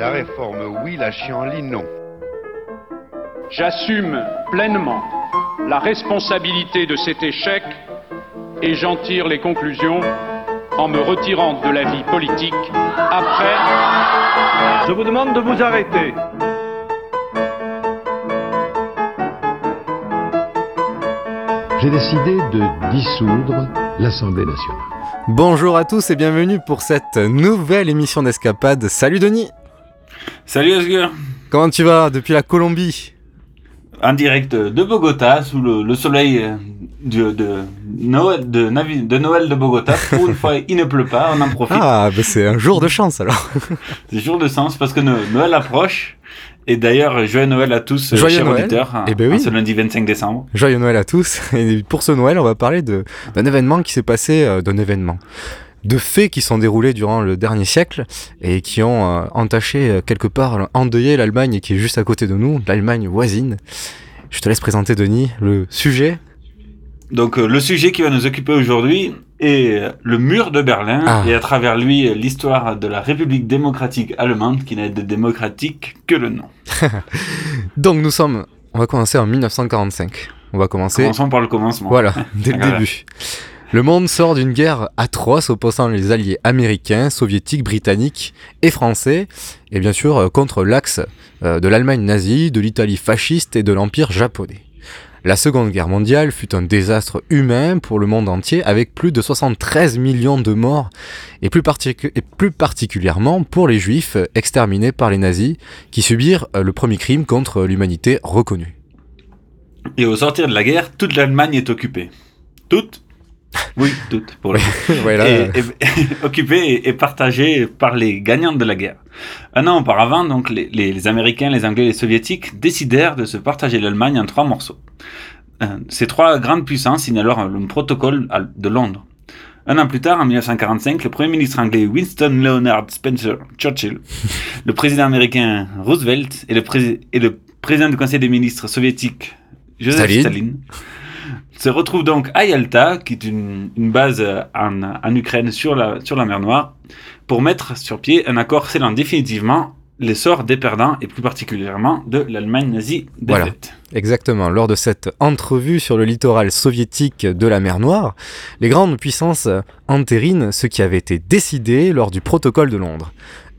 La réforme oui, la chienlit non. J'assume pleinement la responsabilité de cet échec et j'en tire les conclusions en me retirant de la vie politique après. Je vous demande de vous arrêter. J'ai décidé de dissoudre l'Assemblée nationale. Bonjour à tous et bienvenue pour cette nouvelle émission d'Escapade. Salut Denis Salut Osgur Comment tu vas depuis la Colombie? En direct de Bogota, sous le, le soleil de, de, Noël, de, Navi- de Noël de Bogota. Pour une fois, il ne pleut pas, on en profite. Ah, bah c'est un jour de chance alors. C'est jour de sens parce que No- Noël approche. Et d'ailleurs, joyeux Noël à tous, euh, Joyeux chers Noël. auditeurs, en- Eh ben oui. ce lundi 25 décembre. Joyeux Noël à tous. Et pour ce Noël, on va parler d'un événement qui s'est passé, euh, d'un événement. De faits qui sont déroulés durant le dernier siècle et qui ont euh, entaché euh, quelque part, endeuillé l'Allemagne qui est juste à côté de nous, l'Allemagne voisine. Je te laisse présenter Denis le sujet. Donc, euh, le sujet qui va nous occuper aujourd'hui est le mur de Berlin Ah. et à travers lui, l'histoire de la République démocratique allemande qui n'a de démocratique que le nom. Donc nous sommes, on va commencer en 1945. On va commencer Commençons par le commencement. Voilà, dès le début. Le monde sort d'une guerre atroce opposant les alliés américains, soviétiques, britanniques et français, et bien sûr euh, contre l'axe euh, de l'Allemagne nazie, de l'Italie fasciste et de l'Empire japonais. La Seconde Guerre mondiale fut un désastre humain pour le monde entier avec plus de 73 millions de morts et plus, particulièrement pour les juifs euh, exterminés par les nazis qui subirent le premier crime contre l'humanité reconnu. Et au sortir de la guerre, toute l'Allemagne est occupée. Toute Oui, toute, pour le Voilà. et, et- occupée et, et partagée par les gagnants de la guerre. Un an auparavant, donc, les, les- les Américains, les Anglais et les Soviétiques décidèrent de se partager l'Allemagne en trois morceaux. Euh, ces trois grandes puissances signent alors le protocole à- de Londres. Un an plus tard, en 1945, le Premier ministre anglais Winston Leonard Spencer Churchill, le président américain Roosevelt et le, pré- et le président du Conseil des ministres soviétique Joseph Staline. Staline se retrouvent donc à Yalta, qui est une, une base euh, en, en Ukraine sur la, sur la mer Noire, pour mettre sur pied un accord scellant définitivement l'essor des perdants et plus particulièrement de l'Allemagne nazie Voilà. Exactement. Lors de cette entrevue sur le littoral soviétique de la mer Noire, les grandes puissances entérinent ce qui avait été décidé lors du protocole de Londres.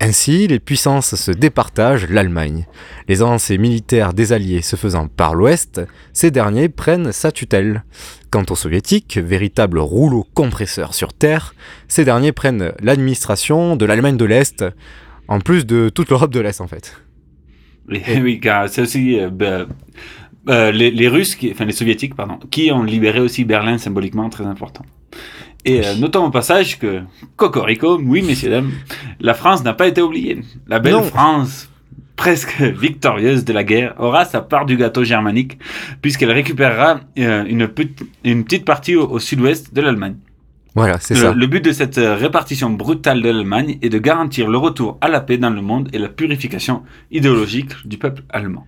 Ainsi, les puissances se départagent l'Allemagne. Les avancées militaires des Alliés se faisant par l'Ouest, ces derniers prennent sa tutelle. Quant aux Soviétiques, véritables rouleaux compresseurs sur Terre, ces derniers prennent l'administration de l'Allemagne de l'Est, en plus de toute l'Europe de l'Est en fait. Oui, car c'est aussi euh, euh, les, Russes, enfin les Soviétiques, pardon, qui ont libéré aussi Berlin symboliquement, très important. Et euh, notons au passage que, Cocorico, oui messieurs dames, la France n'a pas été oubliée. La belle Non. France, presque victorieuse de la guerre, aura sa part du gâteau germanique, puisqu'elle récupérera euh, une, petite- une petite partie au, au sud-ouest de l'Allemagne. Voilà, c'est Le, ça. le but de cette euh, répartition brutale de l'Allemagne est de garantir le retour à la paix dans le monde et la purification idéologique du peuple allemand.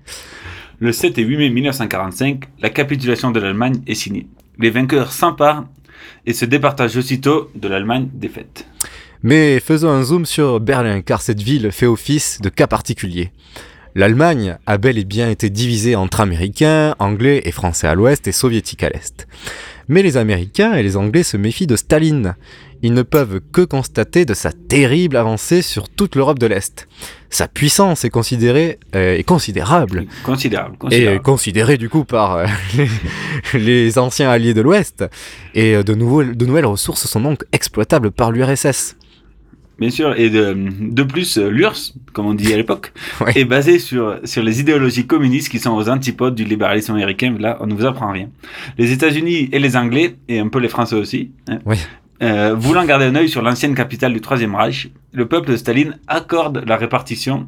Le 7 et 8 mai 1945, la capitulation de l'Allemagne est signée. Les vainqueurs s'emparent et se départagent aussitôt de l'Allemagne défaite. Mais faisons un zoom sur Berlin, car cette ville fait office de cas particulier. L'Allemagne a bel et bien été divisée entre Américains, Anglais et Français à l'ouest et Soviétiques à l'est. Mais les Américains et les Anglais se méfient de Staline. Ils ne peuvent que constater de sa terrible avancée sur toute l'Europe de l'Est. Sa puissance est considérée euh, est considérable Considérable. et considérable. considérée du coup par euh, les, les anciens alliés de l'Ouest. Et euh, de nouvelles ressources sont donc exploitables par l'URSS. Bien sûr, et de, de plus, euh, l'URSS, comme on dit à l'époque, Ouais. est basé sur, sur les idéologies communistes qui sont aux antipodes du libéralisme américain. Là, on ne vous apprend rien. Les États-Unis et les Anglais, et un peu les Français aussi, hein, euh, voulant garder un œil sur l'ancienne capitale du Troisième Reich, le peuple de Staline accorde la répartition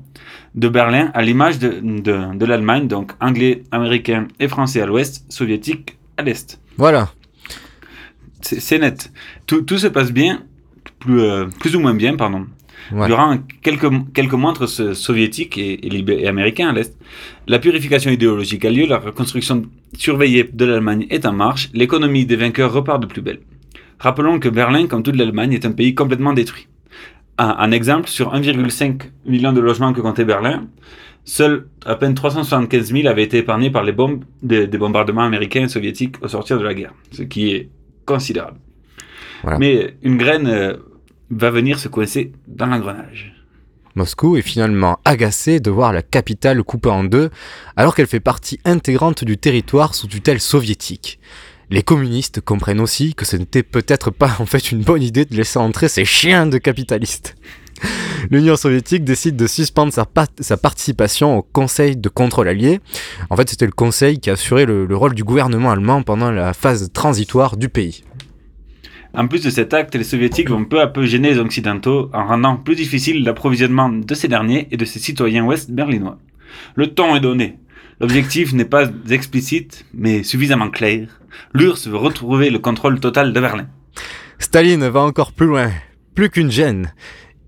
de Berlin à l'image de, de, de l'Allemagne, donc anglais, américain et français à l'ouest, soviétique à l'est. Voilà. C'est c'est net. Tout, tout se passe bien, plus, euh, plus ou moins bien, pardon. Ouais. Durant quelques, quelques mois entre soviétiques et, et, américains à l'Est, la purification idéologique a lieu, la reconstruction surveillée de l'Allemagne est en marche, l'économie des vainqueurs repart de plus belle. Rappelons que Berlin, comme toute l'Allemagne, est un pays complètement détruit. Un, un exemple, sur 1,5 million de logements que comptait Berlin, seuls à peine 375 000 avaient été épargnés par les bombes des, des bombardements américains et soviétiques au sortir de la guerre, ce qui est considérable. Voilà. Mais une graine euh, va venir se coincer dans l'engrenage. Moscou est finalement agacé de voir la capitale coupée en deux alors qu'elle fait partie intégrante du territoire sous tutelle soviétique. Les communistes comprennent aussi que ce n'était peut-être pas en fait une bonne idée de laisser entrer ces chiens de capitalistes. L'Union soviétique décide de suspendre sa, pa- sa participation au Conseil de contrôle allié. En fait, c'était le Conseil qui assurait le rôle du gouvernement allemand pendant la phase transitoire du pays. En plus de cet acte, les soviétiques vont peu à peu gêner les occidentaux en rendant plus difficile l'approvisionnement de ces derniers et de ses citoyens ouest berlinois. Le ton est donné. L'objectif n'est pas explicite, mais suffisamment clair. L'URSS veut retrouver le contrôle total de Berlin. Staline va encore plus loin, plus qu'une gêne.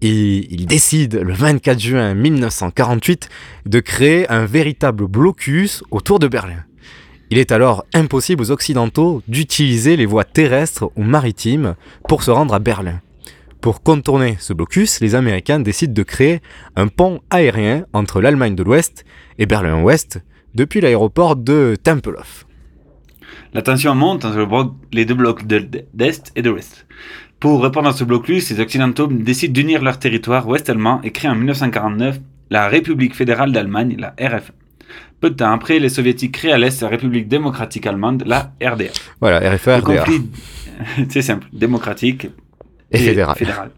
Et il décide le 24 juin 1948 de créer un véritable blocus autour de Berlin. Il est alors impossible aux Occidentaux d'utiliser les voies terrestres ou maritimes pour se rendre à Berlin. Pour contourner ce blocus, les Américains décident de créer un pont aérien entre l'Allemagne de l'Ouest et Berlin-Ouest depuis l'aéroport de Tempelhof. La tension monte entre les deux blocs de- d'Est et de l'Ouest. Pour répondre à ce blocus, les Occidentaux décident d'unir leur territoire ouest-allemand et créent en 1949 la République fédérale d'Allemagne, la RFA. Peu de temps après, les Soviétiques créent à l'Est la République démocratique allemande, la RDA. Voilà, RFA, Le RDA. conflit, c'est simple, démocratique Et fédéral.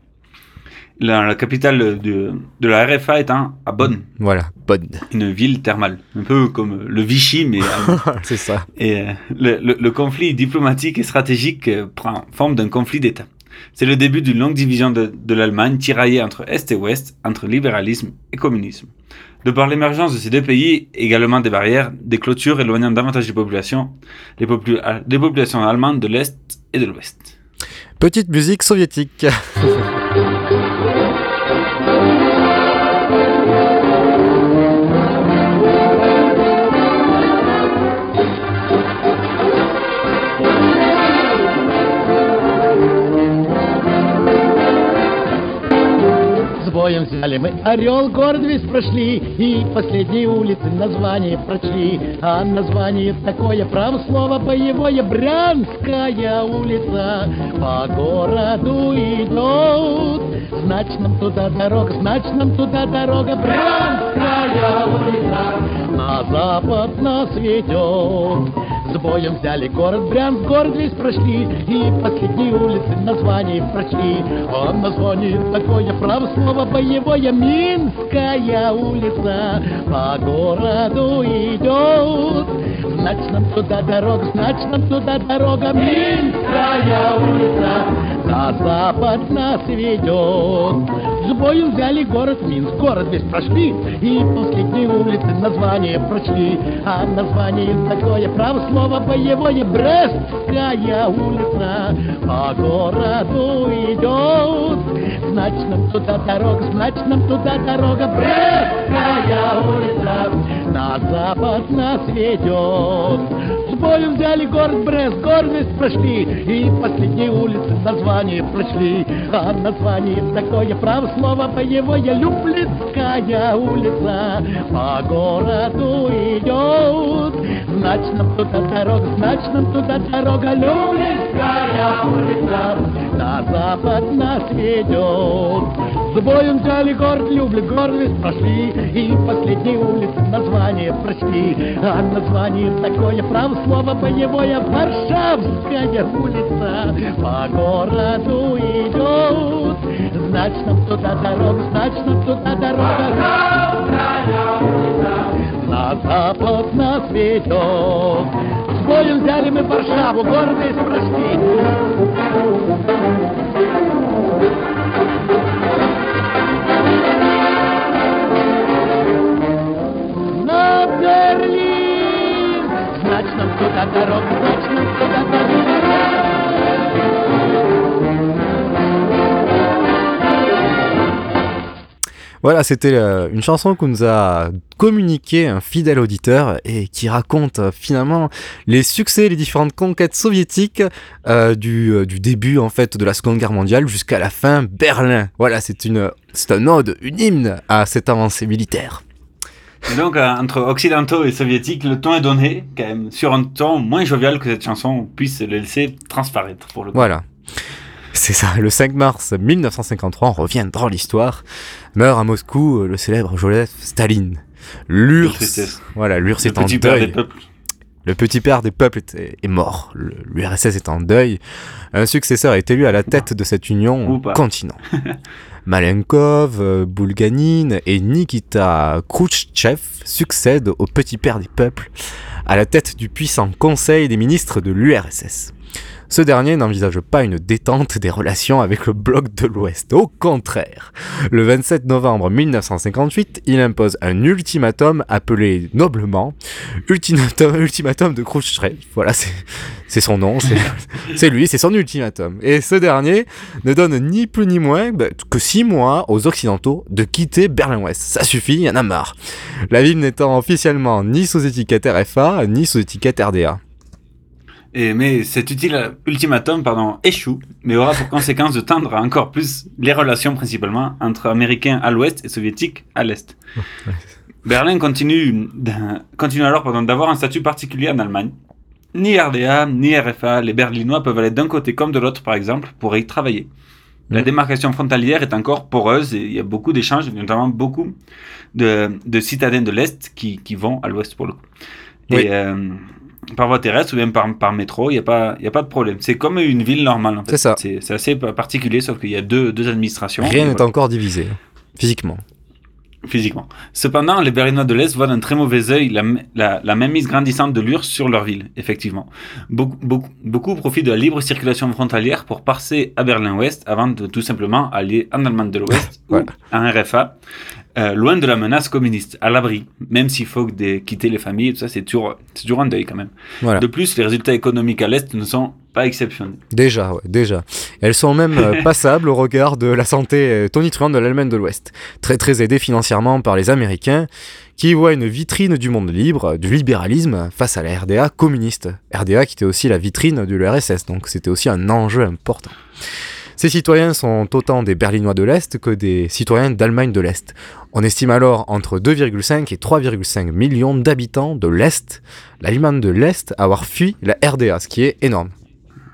La, la capitale de, de la RFA étant à Bonn, Voilà, bonne. une ville thermale, un peu comme le Vichy, mais allemand. C'est ça. Et euh, le, le- le conflit diplomatique et stratégique euh, prend forme d'un conflit d'État. C'est le début d'une longue division de, l'Allemagne tiraillée entre Est et Ouest, entre libéralisme et communisme. De par l'émergence de ces deux pays, également des barrières, des clôtures éloignant davantage les populations, les, les populations allemandes de l'Est et de l'Ouest. Petite musique soviétique. взяли мы Орел, город весь прошли И последние улицы название прочли А название такое, право слово боевое Брянская улица. По городу идет Значит нам туда дорога, значит нам туда дорога. Брянская улица На запад нас ведет с боем взяли город Брянск, город весь прошли И последние улицы название прочли. А название такое, право слово боевое Минская улица по городу идет. Значит нам туда дорога, значит нам туда дорога. Минская улица на запад нас ведет. С боем взяли город Минск, город весь прошли И последние улицы название прочли. А название такое, право слово боевое Брестская улица по городу идет Значит нам туда дорога, значит нам туда дорога Брестская улица на запад нас ведет Боем взяли город Брест, город весь прошли И последние улицы название прочли А название такое, право слово боевое Люблинская улица. По городу идет. Значит нам туда дорога, значит нам туда дорога. Люблинская улица на запад нас ведет. С боем взяли город Люблин, город весь прошли И последние улицы название прочли А название такое, право слово боевое Варшавская улица по городу идет. Значит нам туда дорога, значит нам туда дорога. На запад нас ведет. Боем взяли мы Варшаву, гордые прошли. На Берлин! Значит, нам туда дорога, значит, нам туда Voilà, c'était euh, une chanson qu'on nous a communiqué un fidèle auditeur et qui raconte euh, finalement les succès, les différentes conquêtes soviétiques euh, du, du début en fait de la Seconde Guerre mondiale jusqu'à la fin Berlin. Voilà, c'est une c'est un ode, une hymne à cette avancée militaire. Et donc, euh, entre occidentaux et soviétiques, le ton est donné, quand même, sur un ton moins jovial que cette chanson puisse le laisser transparaître, pour le coup. Voilà. C'est ça, le 5 mars 1953, on revient dans l'histoire, meurt à Moscou euh, le célèbre Joseph Staline. L'URSS, voilà, est en deuil. Le petit père des peuples est, mort. L'URSS est en deuil. Un successeur est élu à la tête de cette union continent. Malenkov, euh, Bulganin et Nikita Khrouchtchev succèdent au petit père des peuples à la tête du puissant conseil des ministres de l'URSS. Ce dernier n'envisage pas une détente des relations avec le bloc de l'Ouest. Au contraire, le 27 novembre 1958, il impose un ultimatum appelé noblement ultimatum, ultimatum de Khrouchtchev. Voilà, c'est son nom, c'est c'est lui, c'est son ultimatum. Et ce dernier ne donne ni plus ni moins bah, que six mois aux Occidentaux de quitter Berlin-Ouest. Ça suffit, il y en a marre. La ville n'étant officiellement ni sous étiquette RFA, ni sous étiquette RDA. Et, mais cet utile ultimatum pardon, échoue, mais aura pour conséquence de tendre à encore plus les relations principalement entre Américains à l'ouest et Soviétiques à l'est. Berlin continue, continue alors d'avoir un statut particulier en Allemagne. Ni RDA, ni RFA, les Berlinois peuvent aller d'un côté comme de l'autre par exemple pour y travailler. La Mhm. démarcation frontalière est encore poreuse et il y a beaucoup d'échanges, notamment beaucoup de, de citadins de l'Est qui, qui vont à l'Ouest pour le coup. Oui. Et euh, par voie terrestre ou même par, par métro, il n'y a, pas- il y a pas de problème. C'est comme une ville normale en fait. C'est ça. C'est assez pa- particulier, sauf qu'il y a deux, deux administrations. Rien n'est voilà, encore divisé, physiquement. Physiquement. Cependant, les Berlinois de l'Est voient d'un très mauvais œil la, la, la mainmise grandissante de l'URSS sur leur ville, effectivement. Beaucoup, beaucoup, beaucoup profitent de la libre circulation frontalière pour passer à Berlin-Ouest avant de tout simplement aller en Allemagne de l'Ouest Voilà. ou à un RFA, euh, loin de la menace communiste, à l'abri. Même s'il faut des- quitter les familles, et tout ça, c'est toujours, toujours un deuil quand même. Voilà. De plus, les résultats économiques à l'Est ne sont pas exceptionnels. Déjà, ouais, déjà. Elles sont même euh, passables au regard de la santé euh, tonitruante de l'Allemagne de l'Ouest. Très très aidée financièrement par les Américains, qui voient une vitrine du monde libre, du libéralisme, face à la RDA communiste. RDA qui était aussi la vitrine de l'URSS, donc c'était aussi un enjeu important. Ces citoyens sont autant des Berlinois de l'Est que des citoyens d'Allemagne de l'Est. On estime alors entre 2,5 et 3,5 millions d'habitants de l'Est, l'Allemagne de l'Est, à avoir fui la RDA, ce qui est énorme.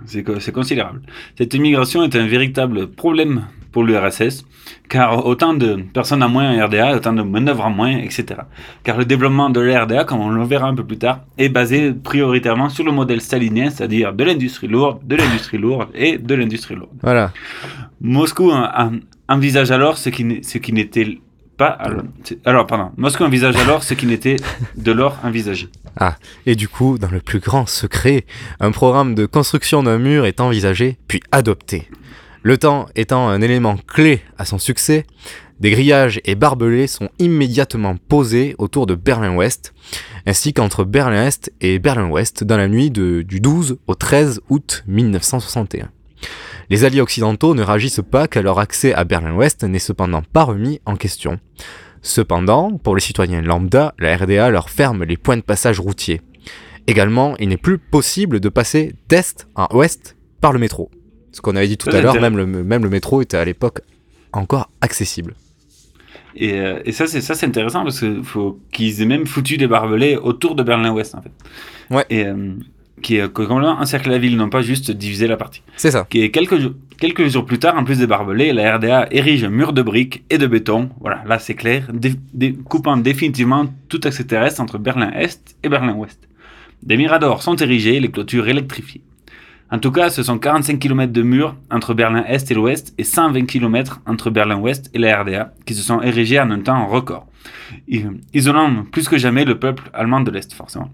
C'est co- c'est considérable. Cette immigration est un véritable problème pour l'URSS, car autant de personnes en moins en RDA, autant de main-d'œuvre en moins, etc. Car le développement de la RDA, comme on le verra un peu plus tard, est basé prioritairement sur le modèle stalinien, c'est-à-dire de l'industrie lourde, de l'industrie lourde et de l'industrie lourde. Voilà. Moscou en- en- envisage alors ce qui n'est- ce qui n'était pas. Alors, c'est- alors, pardon. Moscou envisage alors ce qui n'était de l'or envisagé. Ah, et du coup, dans le plus grand secret, un programme de construction d'un mur est envisagé, puis adopté. Le temps étant un élément clé à son succès, des grillages et barbelés sont immédiatement posés autour de Berlin-Ouest, ainsi qu'entre Berlin-Est et Berlin-Ouest dans la nuit du 12 au 13 août 1961. Les alliés occidentaux ne réagissent pas car leur accès à Berlin-Ouest n'est cependant pas remis en question. Cependant, pour les citoyens lambda, la RDA leur ferme les points de passage routiers. Également, il n'est plus possible de passer d'est en ouest par le métro. Ce qu'on avait dit tout à l'heure, même le, même le métro était à l'époque encore accessible. Et, euh, et ça, c'est ça, c'est intéressant parce qu'il faut qu'ils aient même foutu des barbelés autour de Berlin-Ouest, en fait. Ouais. Et euh, qui est complètement encerclé la ville, non pas juste diviser la partie. C'est ça. Qui est quelques jours, quelques jours plus tard, en plus des barbelés, la RDA érige un mur de briques et de béton. Voilà, là c'est clair, dé- dé- coupant définitivement tout accès terrestre entre Berlin-Est et Berlin-Ouest. Des miradors sont érigés, les clôtures électrifiées. En tout cas, ce sont 45 km de murs entre Berlin-Est et l'Ouest et 120 km entre Berlin-Ouest et la RDA qui se sont érigés en un temps record, isolant plus que jamais le peuple allemand de l'Est, forcément.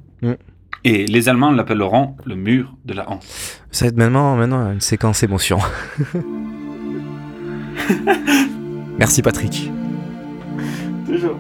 Et les Allemands l'appelleront le mur de la honte. Ça va être maintenant, maintenant une séquence émotion. Merci Patrick. Toujours.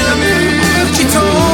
ennemis qui.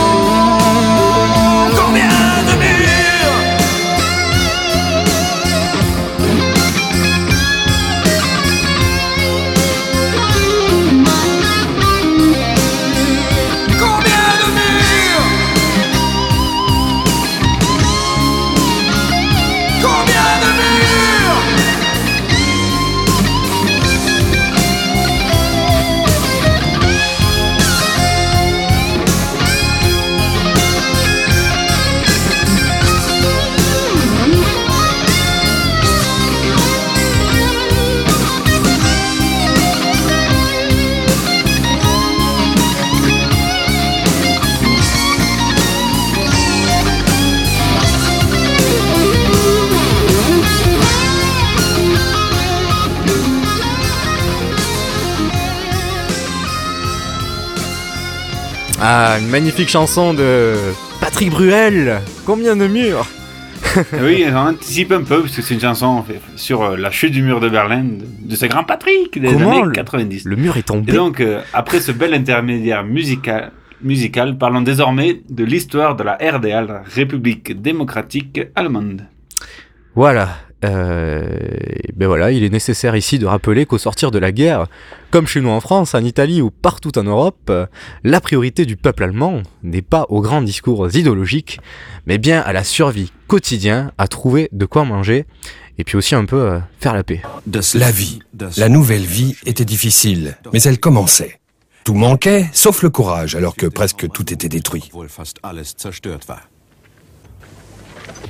magnifique chanson de Patrick Bruel. Combien de murs oui, on anticipe un peu, parce que c'est une chanson sur euh, la chute du mur de Berlin, de ce grand Patrick des années 90. Le mur est tombé. Et donc, euh, après ce bel intermédiaire musical, musical, parlons désormais de l'histoire de la RDA, la République démocratique allemande. Voilà, euh, ben voilà, il est nécessaire ici de rappeler qu'au sortir de la guerre, comme chez nous en France, en Italie ou partout en Europe, la priorité du peuple allemand n'est pas aux grands discours idéologiques, mais bien à la survie quotidienne, à trouver de quoi manger, et puis aussi un peu euh, faire la paix. La vie, la nouvelle vie était difficile, mais elle commençait. Tout manquait, sauf le courage, alors que presque tout était détruit.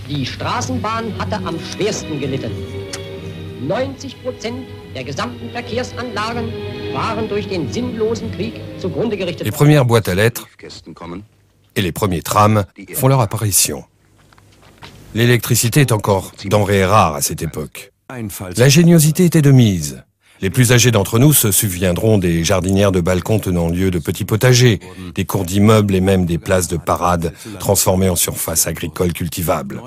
Die Straßenbahn hatte am schwersten gelitten. 90 Prozent der gesamten Verkehrsanlagen waren durch den sinnlosen Krieg zugrunde gerichtet Les premières boîtes à lettres et les premiers trams font leur apparition. L'électricité est encore denrée rare à cette époque. L'ingéniosité était de mise. Les plus âgés d'entre nous se souviendront des jardinières de balcons tenant lieu de petits potagers, des cours d'immeubles et même des places de parade transformées en surface agricole cultivable.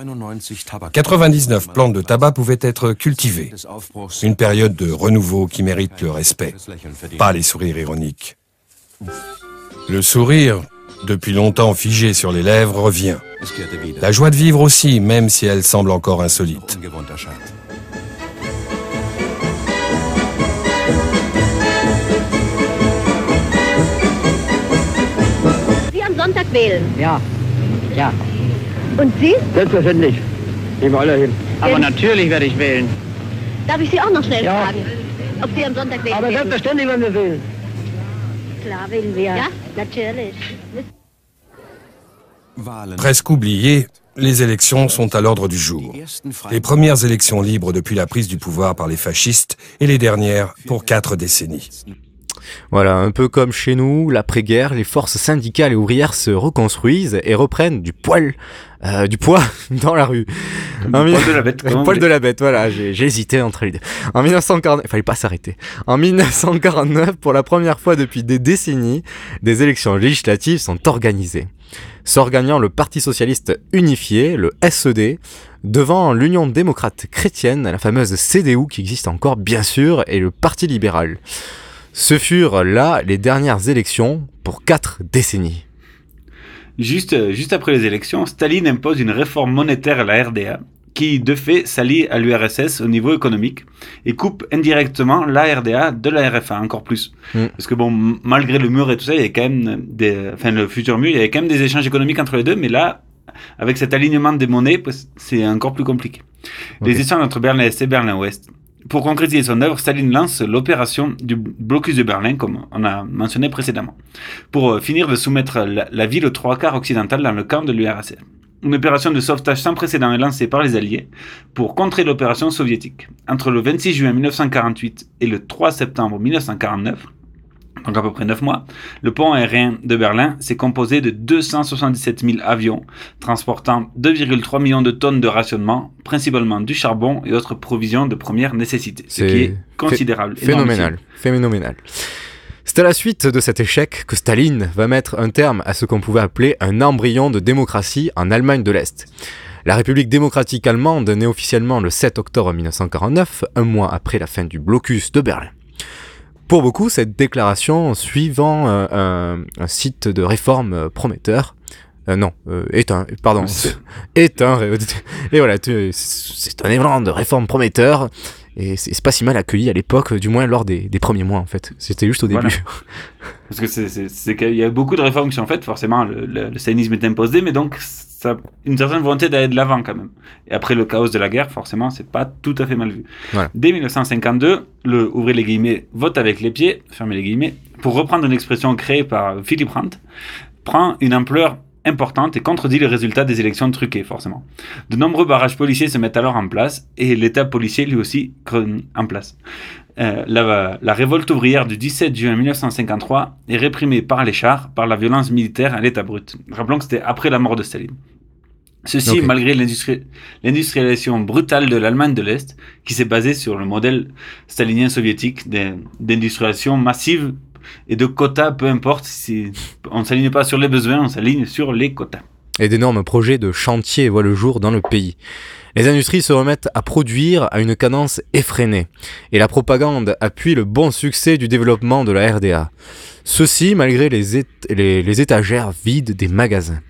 99 plantes de tabac pouvaient être cultivées. Une période de renouveau qui mérite le respect, pas les sourires ironiques. Le sourire, depuis longtemps figé sur les lèvres, revient. La joie de vivre aussi, même si elle semble encore insolite. Sonntag wählen? Ja, ja. Und Sie? Selbstverständlich. Gehen wir alle hin. Aber natürlich werde ich wählen. Darf ich Sie auch noch schnell Ja. fragen, ob Sie am Sonntag wählen Aber werden? selbstverständlich werden wir wählen. Klar wählen wir. Ja, natürlich. Presque oubliées, les élections sont à l'ordre du jour. Les premières élections libres depuis la prise du pouvoir par les fascistes et les dernières pour quatre décennies. Voilà, un peu comme chez nous, l'après-guerre, les forces syndicales et ouvrières se reconstruisent et reprennent du poil, euh, du poids dans la rue. Le poil de la bête, poil de la bête, voilà, j'ai hésité entre les deux. En 1949, il fallait pas s'arrêter. En 1949, pour la première fois depuis des décennies, des élections législatives sont organisées. S'organiant le Parti Socialiste Unifié, le SED, devant l'Union démocrate chrétienne, la fameuse CDU qui existe encore bien sûr, et le Parti libéral. Ce furent là les dernières élections pour quatre décennies. Juste, euh, juste après les élections, Staline impose une réforme monétaire à la RDA qui, de fait, s'allie à l'URSS au niveau économique et coupe indirectement la RDA de la RFA encore plus. Mm. Parce que bon, malgré le mur et tout ça, il y avait quand même des, enfin le futur mur, il y avait quand même des échanges économiques entre les deux, mais là, avec cet alignement des monnaies, c'est encore plus compliqué. Les échanges entre Berlin Est et Berlin Ouest. Pour concrétiser son œuvre, Staline lance l'opération du blocus de Berlin, comme on a mentionné précédemment, pour euh, finir de soumettre la, la ville aux trois quarts occidentales dans le camp de l'URSS. Une opération de sauvetage sans précédent est lancée par les Alliés pour contrer l'opération soviétique. Entre le 26 juin 1948 et le 3 septembre 1949, donc à peu près 9 mois, le pont aérien de Berlin s'est composé de 277 000 avions transportant 2,3 millions de tonnes de rationnement, principalement du charbon et autres provisions de première nécessité, ce qui est considérable. phé- Phénoménal. Phénoménal. C'est à la suite de cet échec que Staline va mettre un terme à ce qu'on pouvait appeler un embryon de démocratie en Allemagne de l'Est. La République démocratique allemande naît officiellement le 7 octobre 1949, un mois après la fin du blocus de Berlin. Pour beaucoup, cette déclaration suivant euh, un, un site de réforme euh, prometteur, euh, non, euh, est un, pardon, est un, et voilà, c'est un élan de réforme prometteur, et c'est pas si mal accueilli à l'époque, du moins lors des, des premiers mois en fait. C'était juste au début. Voilà. Parce que c'est- qu'il y a beaucoup de réformes qui sont faites, forcément, le, le, est imposé, mais donc ça une certaine volonté d'aller de l'avant quand même. Et après le chaos de la guerre, forcément, c'est pas tout à fait mal vu. Voilà. Dès 1952, le, ouvrez les guillemets, vote avec les pieds, fermez les guillemets, pour reprendre une expression créée par Philipp Brandt, prend une ampleur importante et contredit les résultats des élections truquées, forcément. De nombreux barrages policiers se mettent alors en place et l'État policier lui aussi en place. Euh, la, la révolte ouvrière du 17 juin 1953 est réprimée par les chars, par la violence militaire à l'état brut. Rappelons que c'était après la mort de Staline. Ceci malgré l'industri- l'industrialisation brutale de l'Allemagne de l'Est, qui s'est basée sur le modèle stalinien soviétique d'in- d'industrialisation massive et de quotas, peu importe on ne s'aligne pas sur les besoins, on s'aligne sur les quotas. et d'énormes projets de chantier voient le jour dans le pays. Les industries se remettent à produire à une cadence effrénée, et la propagande appuie le bon succès du développement de la RDA. Ceci malgré les étagères vides des magasins.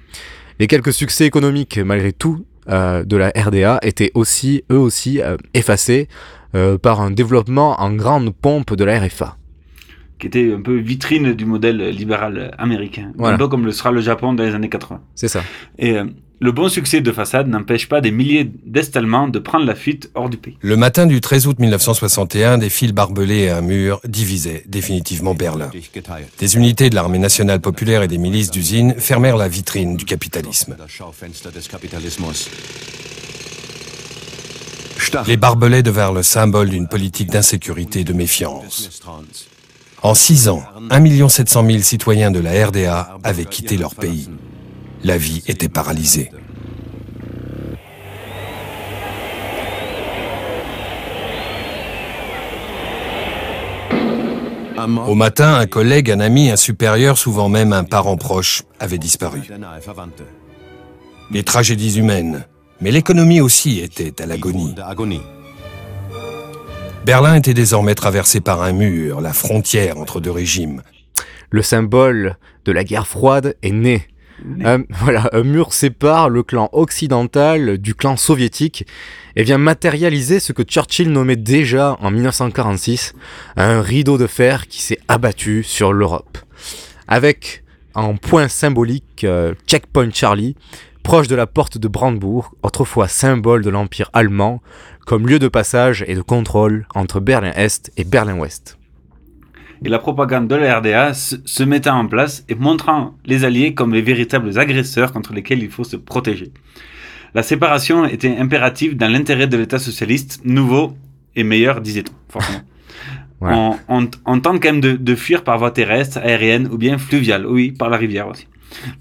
Les quelques succès économiques, malgré tout, euh, de la RDA étaient aussi, eux aussi, euh, effacés euh, par un développement en grande pompe de la RFA. Qui était un peu vitrine du modèle libéral américain. Voilà. Un peu comme le sera le Japon dans les années 80. C'est ça. Et euh, le bon succès de façade n'empêche pas des milliers d'Est-Allemands de prendre la fuite hors du pays. Le matin du 13 août 1961, des fils barbelés et un mur divisaient définitivement Berlin. Des unités de l'armée nationale populaire et des milices d'usine fermèrent la vitrine du capitalisme. Les barbelés devinrent le symbole d'une politique d'insécurité et de méfiance. En six ans, 1 700 000 citoyens de la RDA avaient quitté leur pays. La vie était paralysée. Au matin, un collègue, un ami, un supérieur, souvent même un parent proche, avait disparu. Les tragédies humaines, mais l'économie aussi était à l'agonie. Berlin était désormais traversé par un mur, la frontière entre deux régimes. Le symbole de la guerre froide est né. Un, voilà, un mur sépare le clan occidental du clan soviétique et vient matérialiser ce que Churchill nommait déjà en 1946 un rideau de fer qui s'est abattu sur l'Europe. Avec en point symbolique euh, Checkpoint Charlie, proche de la porte de Brandebourg, autrefois symbole de l'Empire allemand, comme lieu de passage et de contrôle entre Berlin-Est et Berlin-Ouest. Et la propagande de la RDA se, mettant en place et montrant les Alliés comme les véritables agresseurs contre lesquels il faut se protéger. La séparation était impérative dans l'intérêt de l'État socialiste, nouveau et meilleur, disait-on, forcément. On, on- on tente quand même de, de fuir par voie terrestre, aérienne ou bien fluviale, oui, par la rivière aussi.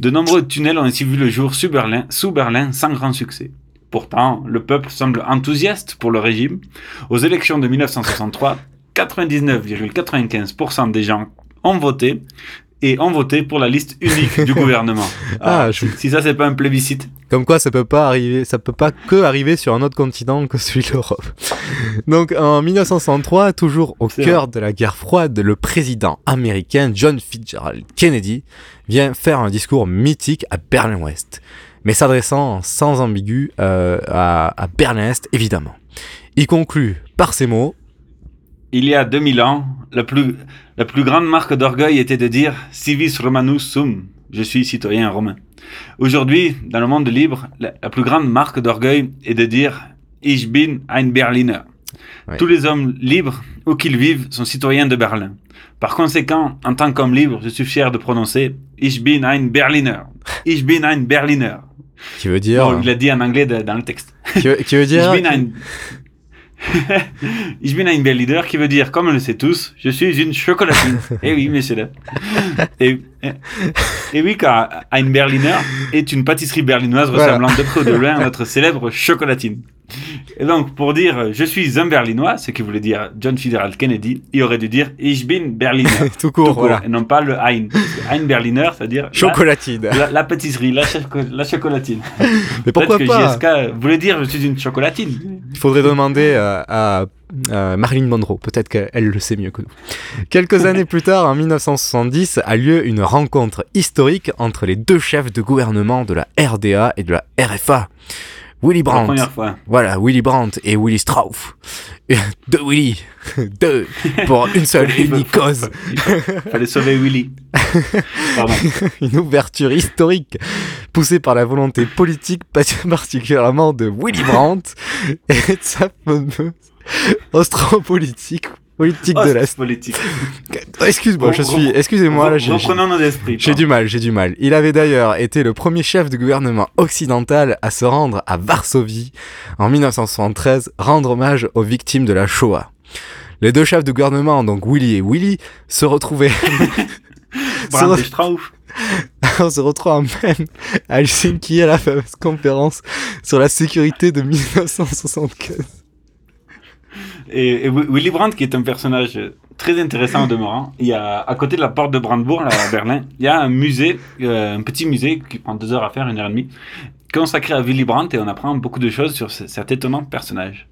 De nombreux tunnels ont ainsi vu le jour sous Berlin, sans grand succès. Pourtant, le peuple semble enthousiaste pour le régime. Aux élections de 1963, 99,95% des gens ont voté et ont voté pour la liste unique du gouvernement. Ah, je- Si ça, c'est pas un plébiscite. Comme quoi, ça peut pas arriver, ça peut pas que arriver sur un autre continent que celui de l'Europe. Donc, en 1963, toujours au cœur de la guerre froide, le président américain John Fitzgerald Kennedy vient faire un discours mythique à Berlin-Ouest, mais s'adressant sans ambigu euh, à, à Berlin-Est, évidemment. Il conclut par ces mots Il y a 2000 ans, la plus, la plus grande marque d'orgueil était de dire Civis Romanus sum, je suis citoyen romain. Aujourd'hui, dans le monde libre, la, la plus grande marque d'orgueil est de dire Ich bin ein Berliner. Ouais. Tous les hommes libres, où qu'ils vivent, sont citoyens de Berlin. Par conséquent, en tant qu'homme libre, je suis fier de prononcer Ich bin ein Berliner. Ich bin ein Berliner. qui veut dire, Bon, il l'a dit en anglais de- dans le texte. qui veut, qui veut dire, Ich bin ein... ich bin ein Berliner qui veut dire, comme on le sait tous, je suis une chocolatine. eh oui, messieurs dames. Et, et, et oui, car ein Berliner est une pâtisserie berlinoise Voilà. ressemblant de près de loin à notre célèbre chocolatine. Et donc, pour dire je suis un Berlinois, ce qui voulait dire John Fitzgerald Kennedy, il aurait dû dire Ich bin Berliner. tout court, voilà. Et non pas le ein. Parce que Ein Berliner, c'est-à-dire la- chocolatine. la, la pâtisserie, la, choco- la chocolatine. Mais pourquoi pas JSK voulait dire je suis une chocolatine. Il faudrait demander euh, à, à Marilyn Monroe, peut-être qu'elle le sait mieux que nous. Quelques années plus tard, en 1970, a lieu une rencontre historique entre les deux chefs de gouvernement de la RDA et de la RFA. Willy la Brandt. fois. Voilà, Willy Brandt et Willy Strauss. Deux Willy. Deux. Pour une seule et unique cause. Fallait sauver Willy. Pardon. une ouverture historique poussée par la volonté politique particulièrement de Willy Brandt et de sa fameuse ostropolitique politique de l'Est. politique. Excuse-moi, je suis, excusez-moi, là, j'ai, Reprenons nos esprits. j'ai du mal, j'ai du mal. Il avait d'ailleurs été le premier chef de gouvernement occidental à se rendre à Varsovie en 1973, rendre hommage aux victimes de la Shoah. Les deux chefs de gouvernement, donc Willy et Willy, se retrouvaient se on se retrouve même à Helsinki à la fameuse conférence sur la sécurité de 1975. Et, et Wi- Willy Brandt, qui est un personnage très intéressant au demeurant. Il y a, à côté de la porte de Brandebourg, à Berlin, il y a un musée, euh, un petit musée qui prend deux heures à faire, une heure et demie, consacré à Willy Brandt et on apprend beaucoup de choses sur ce- cet étonnant personnage.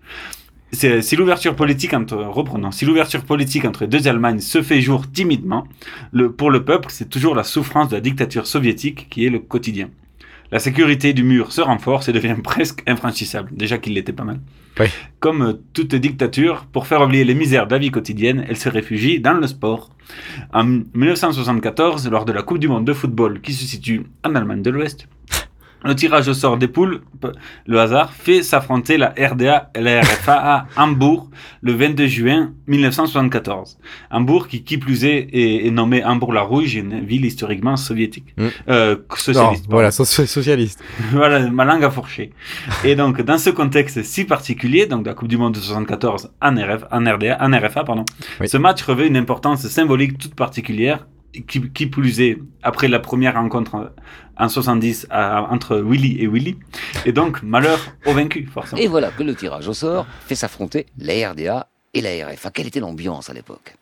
Si l'ouverture politique entre, reprenons, l'ouverture politique entre deux Allemagnes se fait jour timidement, le, pour le peuple, c'est toujours la souffrance de la dictature soviétique qui est le quotidien. La sécurité du mur se renforce et devient presque infranchissable, déjà qu'il l'était pas mal. Comme toute dictature, pour faire oublier les misères de la vie quotidienne, elle se réfugie dans le sport. En 1974, lors de la Coupe du Monde de football qui se situe en Allemagne de l'Ouest, le tirage au sort des poules, le hasard, fait s'affronter la RDA et la RFA à Hambourg le 22 juin 1974. Hambourg, qui qui plus est, est, est nommé Hambourg-la-Rouge, une ville historiquement soviétique. Mm. Euh, socialiste. Non, voilà, soci- socialiste. voilà, ma langue a fourché. Et donc, dans ce contexte si particulier, donc de la Coupe du Monde de 74 en, RF, en RDA, en RFA, pardon, Oui. ce match revêt une importance symbolique toute particulière, qui, qui plus est, après la première rencontre en, en 70 à- entre Willy et Willy. Et donc, malheur au vaincu, forcément. Et voilà que le tirage au sort fait s'affronter la RDA et la RFA. Quelle était l'ambiance à l'époque?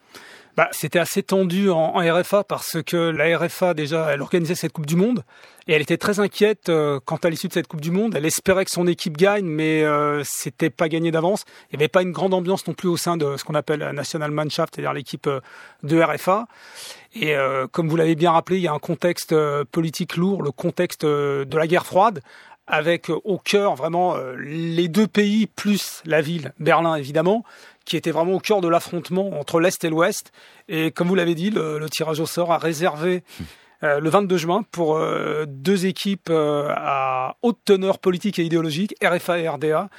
Bah, c'était assez tendu en, en RFA parce que la RFA déjà, elle organisait cette Coupe du Monde et elle était très inquiète euh, quant à l'issue de cette Coupe du Monde. Elle espérait que son équipe gagne, mais euh, c'était pas gagné d'avance. Il n'y avait pas une grande ambiance non plus au sein de ce qu'on appelle la National Mannschaft, c'est-à-dire l'équipe euh, de RFA. Et euh, comme vous l'avez bien rappelé, il y a un contexte euh, politique lourd, le contexte euh, de la guerre froide, avec euh, au cœur vraiment les deux pays plus la ville, Berlin évidemment, qui était vraiment au cœur de l'affrontement entre l'Est et l'Ouest. Et comme vous l'avez dit, le, le tirage au sort a réservé euh, le 22 juin pour euh, deux équipes euh, à haute teneur politique et idéologique, RFA et RDA.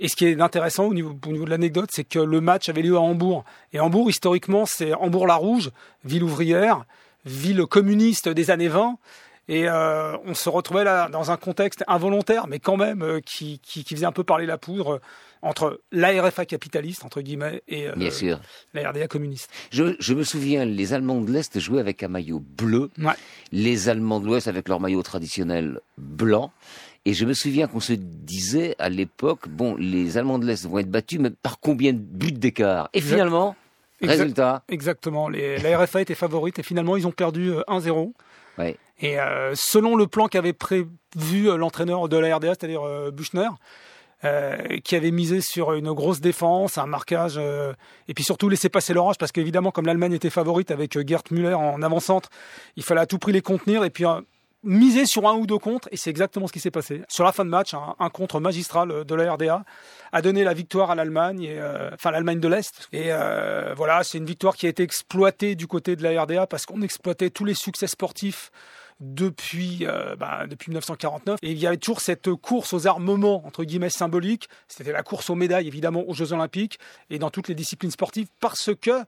Et ce qui est intéressant au niveau, au niveau de l'anecdote, c'est que le match avait lieu à Hambourg. Et Hambourg, historiquement, c'est Hambourg-la-Rouge, ville ouvrière, ville communiste des années 20. Et euh, on se retrouvait là dans un contexte involontaire, mais quand même euh, qui, qui, qui faisait un peu parler la poudre euh, entre la RFA capitaliste, entre guillemets, et Bien sûr. la RDA communiste. Je, je me souviens, les Allemands de l'Est jouaient avec un maillot bleu, Ouais. les Allemands de l'Ouest avec leur maillot traditionnel blanc. Et je me souviens qu'on se disait à l'époque, bon, les Allemands de l'Est vont être battus, mais par combien de buts d'écart? Et finalement, Exact- résultat? Exactement. Les, la RFA était favorite et finalement ils ont perdu euh, 1-0. Et euh, selon le plan qu'avait prévu euh, l'entraîneur de la RDA, c'est-à-dire euh, Buchner, qui avait misé sur une grosse défense, un marquage, et puis surtout laisser passer l'orage, parce qu'évidemment, comme l'Allemagne était favorite avec Gerd Müller en avant-centre, il fallait à tout prix les contenir, et puis miser sur un ou deux contres, et c'est exactement ce qui s'est passé. Sur la fin de match, un, contre magistral euh, de la RDA a donné la victoire à l'Allemagne, et, euh, enfin l'Allemagne de l'Est. Et euh, voilà, c'est une victoire qui a été exploitée du côté de la RDA, parce qu'on exploitait tous les succès sportifs depuis, euh, bah, depuis 1949. Et il y avait toujours cette course aux armements, entre guillemets, symboliques. C'était la course aux médailles, évidemment, aux Jeux Olympiques et dans toutes les disciplines sportives, parce que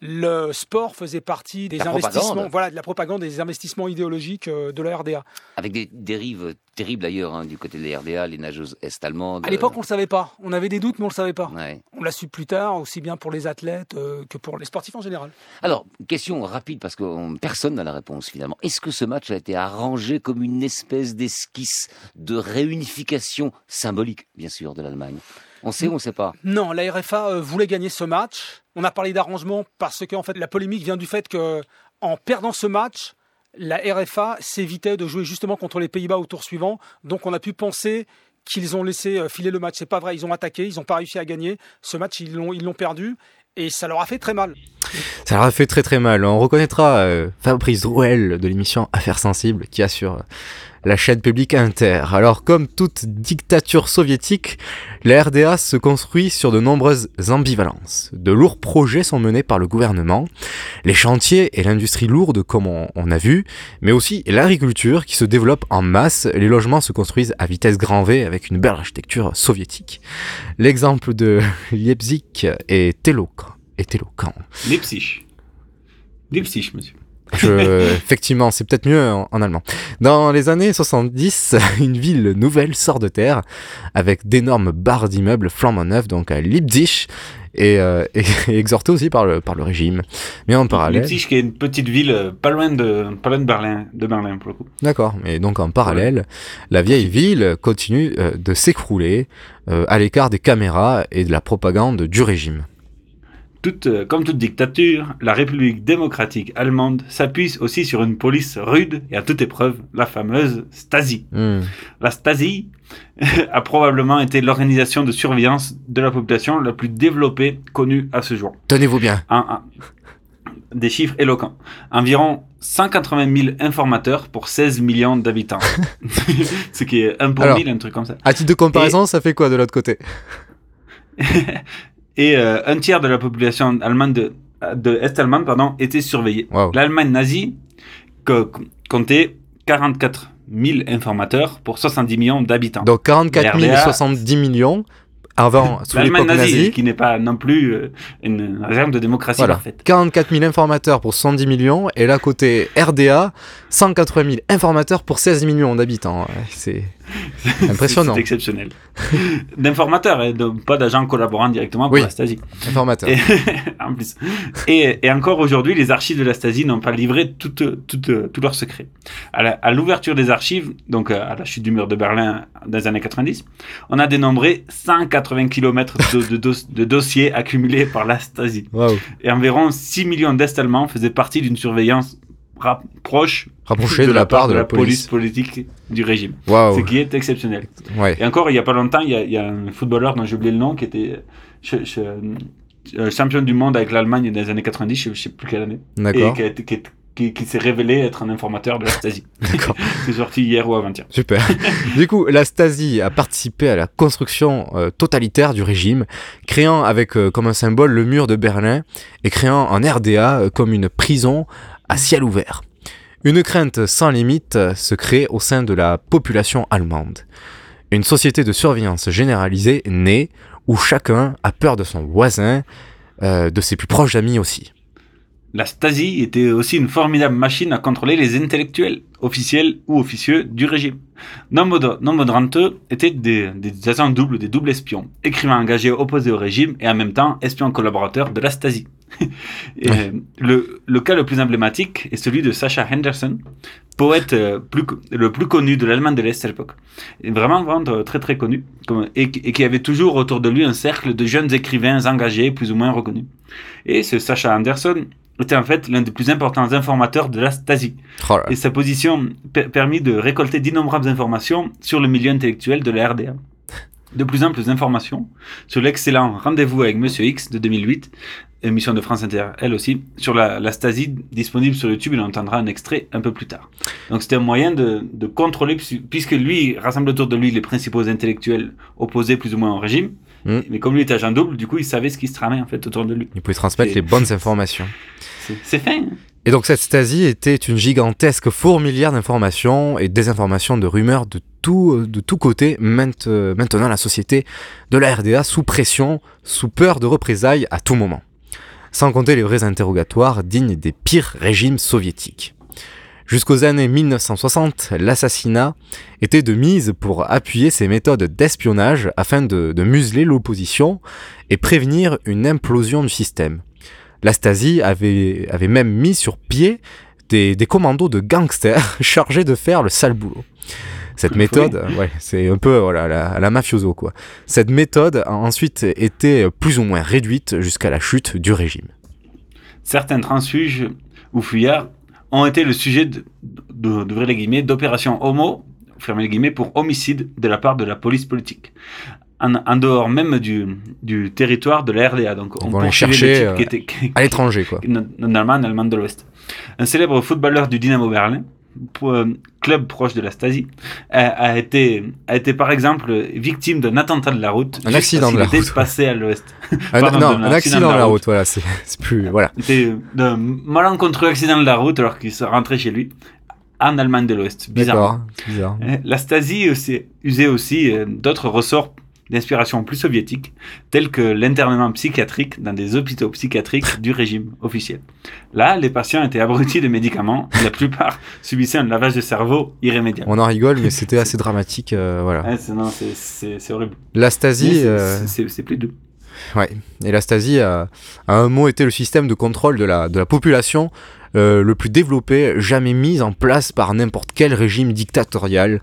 le sport faisait partie des La investissements, propagande. voilà, de la propagande et des investissements idéologiques euh, de la RDA. Avec des dérives terribles d'ailleurs hein, du côté de la RDA, les nageuses est-allemandes. À l'époque, on le savait pas. On avait des doutes, mais on le savait pas. Ouais. On l'a su plus tard, aussi bien pour les athlètes euh, que pour les sportifs en général. Alors, question rapide parce que on- personne n'a la réponse finalement. Est-ce que ce match a été arrangé comme une espèce d'esquisse de réunification symbolique, bien sûr, de l'Allemagne? On sait ou on ne sait pas? Non, la RFA euh, voulait gagner ce match. On a parlé d'arrangement parce que en fait la polémique vient du fait que en perdant ce match, la RFA s'évitait de jouer justement contre les Pays-Bas au tour suivant. Donc on a pu penser qu'ils ont laissé euh, filer le match. C'est pas vrai, ils ont attaqué, ils n'ont pas réussi à gagner. Ce match, ils l'ont ils l'ont perdu et ça leur a fait très mal. Ça leur a fait très très mal. On reconnaîtra euh, Fabrice Drouel de l'émission Affaires sensibles qui assure euh, la chaîne publique Inter. Alors comme toute dictature soviétique, la RDA se construit sur de nombreuses ambivalences. De lourds projets sont menés par le gouvernement, les chantiers et l'industrie lourde comme on, a vu, mais aussi l'agriculture qui se développe en masse. Les logements se construisent à vitesse grand V avec une belle architecture soviétique. L'exemple de Leipzig est éloquent. Est éloquent. Leipzig. Leipzig, monsieur. Je- effectivement, c'est peut-être mieux en, en allemand. Dans les années 70, une ville nouvelle sort de terre avec d'énormes barres d'immeubles flambant neufs, donc à Leipzig, et, euh, et- et exhorté aussi par le, par le régime. Mais en parallèle. Leipzig, qui est une petite ville euh, pas loin de, pas loin de Berlin, de Berlin pour le coup. D'accord, mais donc en parallèle, la vieille ville continue euh, de s'écrouler euh, à l'écart des caméras et de la propagande du régime. Toute, euh, comme toute dictature, la République démocratique allemande s'appuie aussi sur une police rude et à toute épreuve, la fameuse Stasi. Hmm. La Stasi a probablement été l'organisation de surveillance de la population la plus développée connue à ce jour. Tenez-vous bien. Un- un- des chiffres éloquents. Environ 180 000 informateurs pour 16 millions d'habitants. Ce qui est un pour Alors, mille, un truc comme ça. À titre de comparaison, ça fait quoi de l'autre côté? Et euh, un tiers de la population allemande de, de est-allemande pardon, était surveillée. Wow. L'Allemagne nazie co- comptait 44 000 informateurs pour 70 millions d'habitants. Donc 44 000 et RDA, 70 millions avant, sous L'Allemagne l'époque nazie, nazie. qui n'est pas non plus euh, une réserve de démocratie Voilà. parfaite. 44 000 informateurs pour 110 millions. Et là, côté RDA, 180 000 informateurs pour 16 millions d'habitants. C'est impressionnant. C'est exceptionnel. D'informateurs, et de- pas d'agents collaborant directement pour Oui. la Stasi. Informateurs. Et, en plus. Et, et encore aujourd'hui, les archives de la Stasi n'ont pas livré tous leurs secrets. À l'ouverture des archives, donc euh, à la chute du mur de Berlin dans les années 90, on a dénombré 180 km de, de de dossiers accumulés par la Stasi. Waouh. Et environ 6 millions d'Est-Allemands faisaient partie d'une surveillance rap- proche Rapprochée de la part de la police. politique du régime. Waouh. Ce qui est exceptionnel. Ouais. Et encore, il n'y a pas longtemps, il y a, il y a un footballeur dont j'ai oublié le nom qui était euh, champion du monde avec l'Allemagne dans les années 90, je ne sais plus quelle année. D'accord. Et qui, s'est révélé être un informateur de la Stasi. C'est sorti hier ou avant-hier. Super. du coup, la Stasi a participé à la construction euh, totalitaire du régime, créant avec euh, comme un symbole le mur de Berlin et créant en RDA euh, comme une prison à ciel ouvert. Une crainte sans limite se crée au sein de la population allemande. Une société de surveillance généralisée naît où chacun a peur de son voisin, euh, de ses plus proches amis aussi. La Stasi était aussi une formidable machine à contrôler les intellectuels, officiels ou officieux du régime. Nombre d'entre eux étaient des, des agents doubles, des doubles espions, écrivains engagés opposés au régime et en même temps espions collaborateurs de la Stasi. Et, le, le cas le plus emblématique est celui de Sacha Henderson, poète euh, plus, le plus connu de l'Allemagne de l'Est à l'époque. Vraiment, vraiment très très connu. Comme- et, qui- et qui avait toujours autour de lui un cercle de jeunes écrivains engagés, plus ou moins reconnus. Et ce Sacha Anderson était en fait l'un des plus importants informateurs de la Stasi. Oh. Et sa position per- permit de récolter d'innombrables informations sur le milieu intellectuel de la RDA. De plus en plus d'informations sur l'excellent Rendez-vous avec Monsieur X de 2008, émission de France Inter, elle aussi, sur la, la Stasi disponible sur YouTube. Il en entendra un extrait un peu plus tard. Donc c'était un moyen de, de contrôler, puisque- lui rassemble autour de lui les principaux intellectuels opposés plus ou moins au régime. Mm. Mais comme lui était agent double, du coup il savait ce qui se tramait en fait autour de lui. Il pouvait transmettre Et- les bonnes informations. C'est- fin. hein. Et donc cette Stasi était une gigantesque fourmilière d'informations et désinformations de rumeurs de tout, de tous côtés, euh, maintenant la société de la RDA sous pression, sous peur de représailles à tout moment. Sans compter les vrais interrogatoires dignes des pires régimes soviétiques. Jusqu'aux années 1960, l'assassinat était de mise pour appuyer ces méthodes d'espionnage afin de, museler l'opposition et prévenir une implosion du système. La Stasi avait, avait même mis sur pied des, des commandos de gangsters chargés de faire le sale boulot. Cette méthode, euh, ouais, c'est un peu voilà, la, la mafioso quoi. Cette méthode a ensuite été plus ou moins réduite jusqu'à la chute du régime. certains transfuges ou fuyards ont été le sujet de, de, d'ouvrir les guillemets, d'opérations homo, fermer les guillemets, pour homicide de la part de la police politique. En, en dehors même du, du territoire de la RDA. Donc, on les poursuivait chercher, types euh, qui étaient- qui- à l'étranger, quoi. no- Notamment en Allemagne de l'Ouest. Un célèbre footballeur du Dynamo Berlin, euh, club proche de la Stasi, a, a été, a été par exemple victime d'un attentat de la route. Un accident de la route. passé à l'Ouest. Un- non, un accident de la route, voilà, c'est plus voilà. c'était d'un malencontreux accident de la route alors qu'il se rentrait chez lui en Allemagne de l'Ouest. Bizarre. Bizarre. La Stasi usait aussi euh, d'autres ressorts d'inspiration plus soviétique, tels que l'internement psychiatrique dans des hôpitaux psychiatriques du régime officiel. Là, les patients étaient abrutis de médicaments, et la plupart subissaient un lavage de cerveau irrémédiable. On en rigole, mais c'était assez dramatique, euh, voilà. Ouais, c'est, non, c'est, c'est, c'est horrible. La Stasi, euh, c'est, plus doux. Ouais. Et la Stasi a, a un mot été le système de contrôle de la, de la population euh, le plus développé jamais mis en place par n'importe quel régime dictatorial,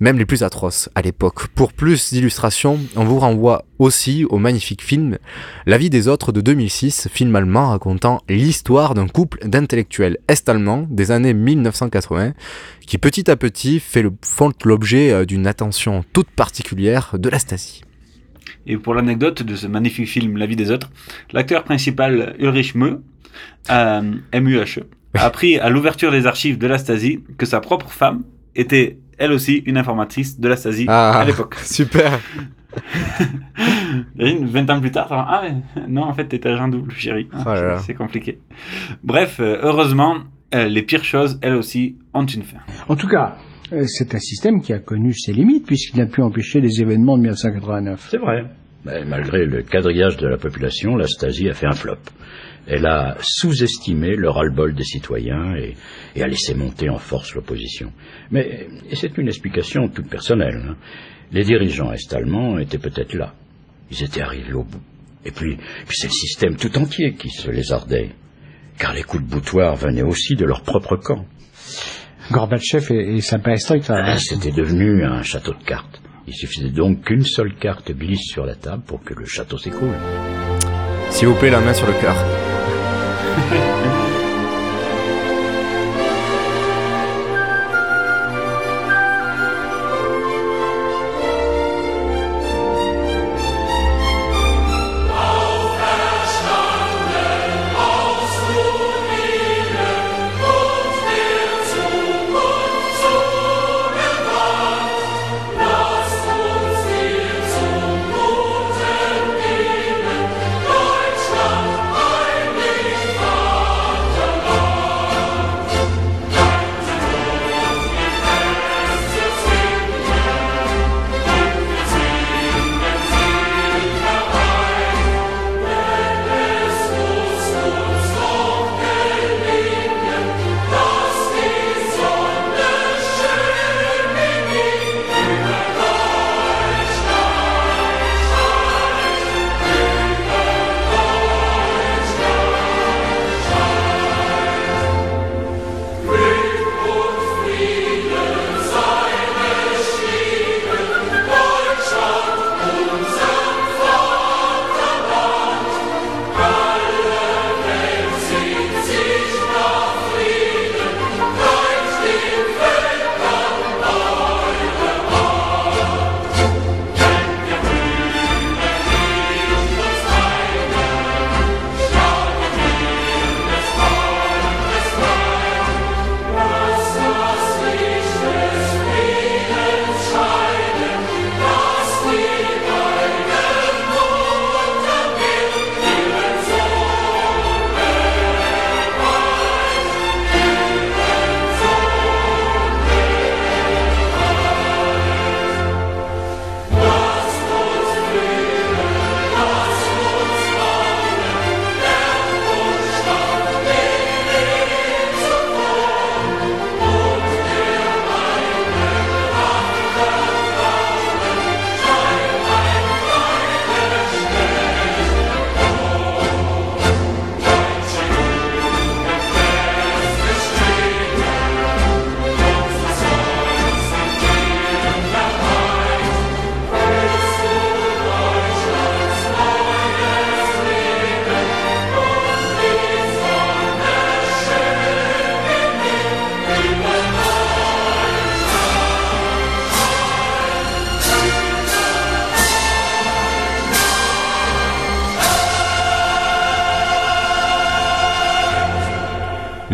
même les plus atroces à l'époque. Pour plus d'illustrations, on vous renvoie aussi au magnifique film La vie des autres de 2006, film allemand racontant l'histoire d'un couple d'intellectuels est-allemands des années 1980 qui petit à petit fait font l'objet euh, d'une attention toute particulière de la Stasi. Et pour l'anecdote de ce magnifique film La vie des autres, l'acteur principal Ulrich Meux, euh, MUHE, a appris à l'ouverture des archives de la Stasi que sa propre femme était elle aussi une informatrice de la Stasi Ah, à l'époque. Super. Imagine, 20 ans plus tard, ah mais non, en fait, t'étais agent double, chérie. Ah, Oh c'est- compliqué. Bref, euh, heureusement, euh, les pires choses, elles aussi, ont une fin. En tout cas, c'est un système qui a connu ses limites puisqu'il n'a pu empêcher les événements de 1989. C'est vrai. Mais malgré le quadrillage de la population, la Stasi a fait un flop. Elle a sous-estimé le ras-le-bol des citoyens et, et a laissé monter en force l'opposition. Mais c'est une explication toute personnelle. hein. Les dirigeants est-allemands étaient peut-être là. Ils étaient arrivés au bout. Et puis, puis c'est le système tout entier qui se lézardait. Car les coups de boutoir venaient aussi de leur propre camp. Gorbatchev et, et sa perestroïka. Ah, C'était devenu un château de cartes. Il suffisait donc qu'une seule carte glisse sur la table pour que le château s'écroule. S'il vous plaît, la main sur le cœur. Thank you.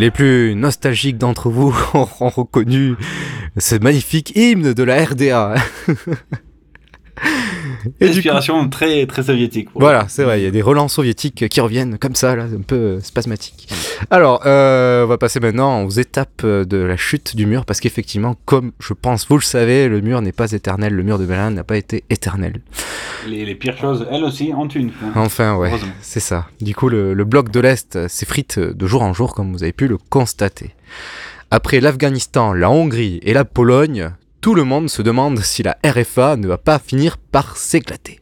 Les plus nostalgiques d'entre vous auront reconnu ce magnifique hymne de la RDA. Inspiration très, très soviétique. Voilà, c'est vrai, il y a des relents soviétiques qui reviennent comme ça, là, un peu euh, spasmatiques. Alors, euh, on va passer maintenant aux étapes euh, de la chute du mur, parce qu'effectivement, comme je pense, vous le savez, le mur n'est pas éternel, le mur de Berlin n'a pas été éternel. Les, les pires choses, elles aussi, ont une fin. Enfin, ouais, c'est ça. Du coup, le, le bloc de l'Est s'effrite de jour en jour, comme vous avez pu le constater. Après l'Afghanistan, la Hongrie et la Pologne, tout le monde se demande si la RFA ne va pas finir par s'éclater.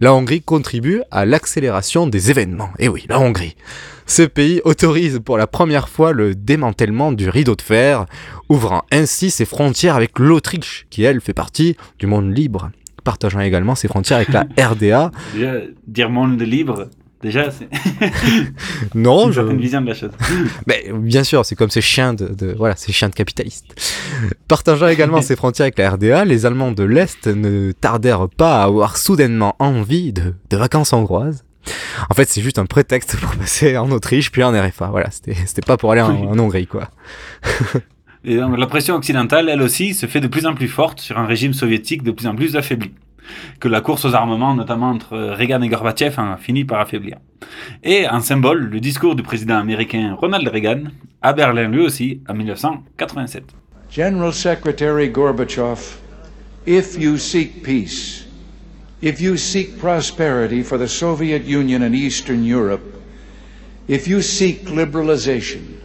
la Hongrie contribue à l'accélération des événements. Et oui, la Hongrie. Ce pays autorise pour la première fois le démantèlement du rideau de fer, ouvrant ainsi ses frontières avec l'Autriche, qui elle fait partie du monde libre, partageant également ses frontières avec la RDA. Dire monde libre, déjà, c'est Non, une je... certaine vision de la chose. Mais bien sûr, c'est comme ces chiens de, de- voilà, ces chiens de capitalistes. Partageant également ses frontières avec la RDA, les Allemands de l'Est ne tardèrent pas à avoir soudainement envie de, de vacances hongroises. En fait, c'est juste un prétexte pour passer en Autriche puis en RFA. Voilà, c'était c'était pas pour aller en, en Hongrie, quoi. Et donc, la pression occidentale, elle aussi, se fait de plus en plus forte sur un régime soviétique de plus en plus affaibli. Que la course aux armements, notamment entre Reagan et Gorbatchev, a fini par affaiblir. Et en symbole, le discours du président américain Ronald Reagan, à Berlin lui aussi, en 1987. General Secretary Gorbachev, if you seek peace, if you seek prosperity for the Soviet Union and Eastern Europe, if you seek liberalization,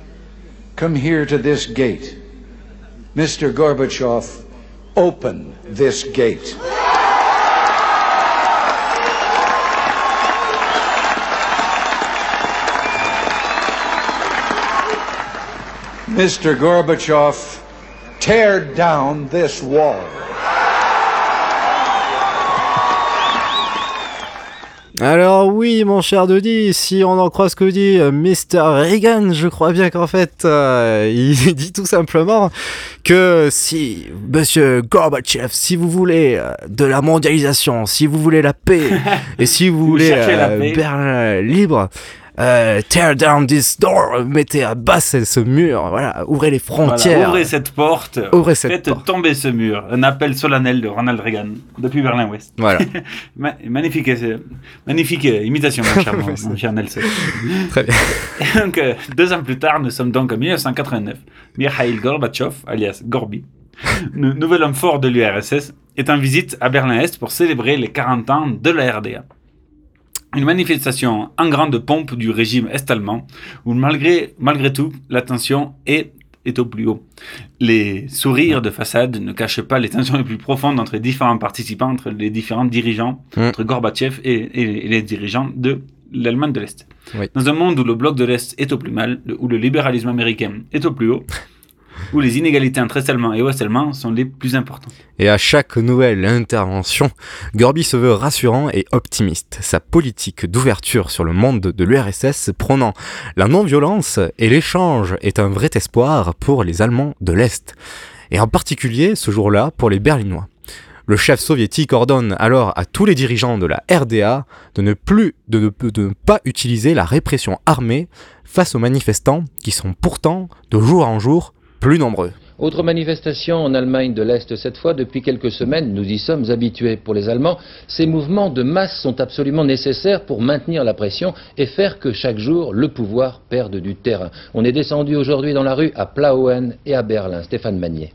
come here to this gate. Mr. Gorbachev, open this gate. Mr. Gorbachev, tear down this wall. Alors oui, mon cher Dodi, si on en croit ce que dit euh, Mr. Reagan, je crois bien qu'en fait, euh, il dit tout simplement que si, monsieur Gorbatchev, si vous voulez euh, de la mondialisation, si vous voulez la paix, et si vous Vous voulez euh, paix. Berlin libre, euh, tear down this door, mettez à bas ce, mur, voilà, ouvrez les frontières. Voilà, ouvrez cette porte, Ouvrez cette faites tomber ce mur. Un appel solennel de Ronald Reagan depuis Berlin-Ouest. Voilà. Ma- magnifique, euh, magnifique euh, imitation, mon cher, mon, mon cher Nelson. Très bien. Et donc, euh, deux ans plus tard, nous sommes donc en 1989. Mikhail Gorbatchev, alias Gorby, nou- nouvel homme fort de l'URSS, est en visite à Berlin-Est pour célébrer les 40 ans de la RDA. Une manifestation en grande pompe du régime est-allemand, où malgré, malgré tout, la tension est, est au plus haut. Les sourires de façade ne cachent pas les tensions les plus profondes entre les différents participants, entre les différents dirigeants, Mm. entre Gorbatchev et, et- et les dirigeants de l'Allemagne de l'Est. Oui. Dans un monde où le bloc de l'Est est au plus mal, où le libéralisme américain est au plus haut, où les inégalités entre Est-Allemands et Ouest-Allemands sont les plus importantes. Et à chaque nouvelle intervention, Gorby se veut rassurant et optimiste. Sa politique d'ouverture sur le monde de l'URSS prônant la non-violence et l'échange est un vrai espoir pour les Allemands de l'Est. Et en particulier ce jour-là pour les Berlinois. Le chef soviétique ordonne alors à tous les dirigeants de la RDA de ne plus de de ne pas utiliser la répression armée face aux manifestants qui sont pourtant de jour en jour plus nombreux. Autre manifestation en Allemagne de l'Est cette fois, depuis quelques semaines, nous y sommes habitués. Pour les Allemands, ces mouvements de masse sont absolument nécessaires pour maintenir la pression et faire que chaque jour le pouvoir perde du terrain. On est descendu aujourd'hui dans la rue à Plauen et à Berlin. Stéphane Magnier.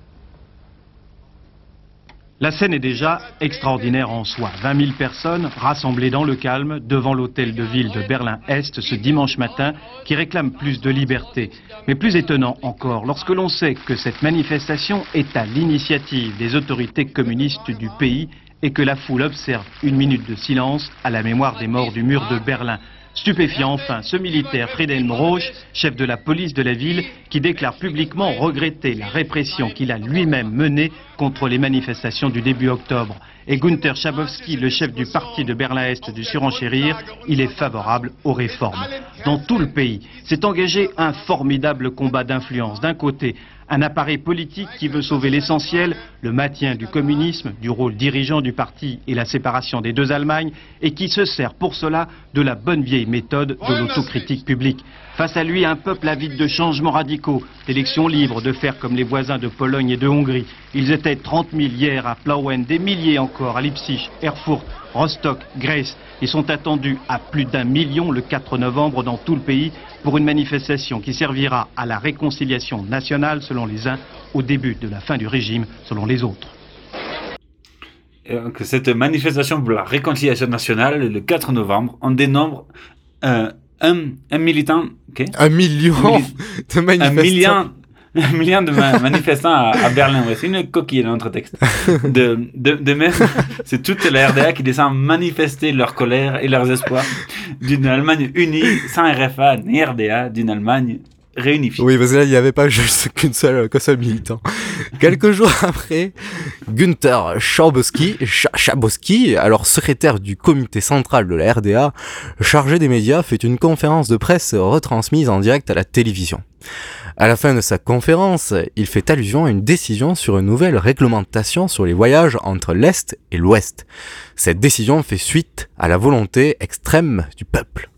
La scène est déjà extraordinaire en soi. 20 000 personnes rassemblées dans le calme devant l'hôtel de ville de Berlin-Est ce dimanche matin qui réclament plus de liberté. Mais plus étonnant encore, lorsque l'on sait que cette manifestation est à l'initiative des autorités communistes du pays et que la foule observe une minute de silence à la mémoire des morts du mur de Berlin. Stupéfiant enfin ce militaire Friedhelm Roche, chef de la police de la ville, qui déclare publiquement regretter la répression qu'il a lui-même menée contre les manifestations du début octobre. Et Gunther Schabowski, le chef du parti de Berlin-Est du surenchérir, il est favorable aux réformes. Dans tout le pays, s'est engagé un formidable combat d'influence. D'un côté, un appareil politique qui veut sauver l'essentiel, le maintien du communisme, du rôle dirigeant du parti et la séparation des deux Allemagnes, et qui se sert pour cela de la bonne vieille méthode de l'autocritique publique. Face à lui, un peuple avide de changements radicaux, d'élections libres, de faire comme les voisins de Pologne et de Hongrie. Ils étaient 30 000 hier à Plauen, des milliers encore à Leipzig, Erfurt, Rostock, Grèce. Ils sont attendus à plus d'un million le 4 novembre dans tout le pays pour une manifestation qui servira à la réconciliation nationale selon les uns, au début de la fin du régime selon les autres. Cette manifestation pour la réconciliation nationale, le 4 novembre, on dénombre euh, un, un militant... Un million Un de Un manifestants. million, millions de ma- manifestants à, à Berlin. Ouais, c'est une coquille dans notre texte. De, de, de même, c'est toute la RDA qui descend manifester leur colère et leurs espoirs d'une Allemagne unie, sans RFA ni RDA, d'une Allemagne réunifiée. Oui, parce que là, il n'y avait pas juste qu'une seule, qu'un seul militant. Quelques jours après, Günther Schabowski, Scha- Schabowski, alors secrétaire du comité central de la RDA, chargé des médias, fait une conférence de presse retransmise en direct à la télévision. À la fin de sa conférence, il fait allusion à une décision sur une nouvelle réglementation sur les voyages entre l'Est et l'Ouest. Cette décision fait suite à la volonté extrême du peuple.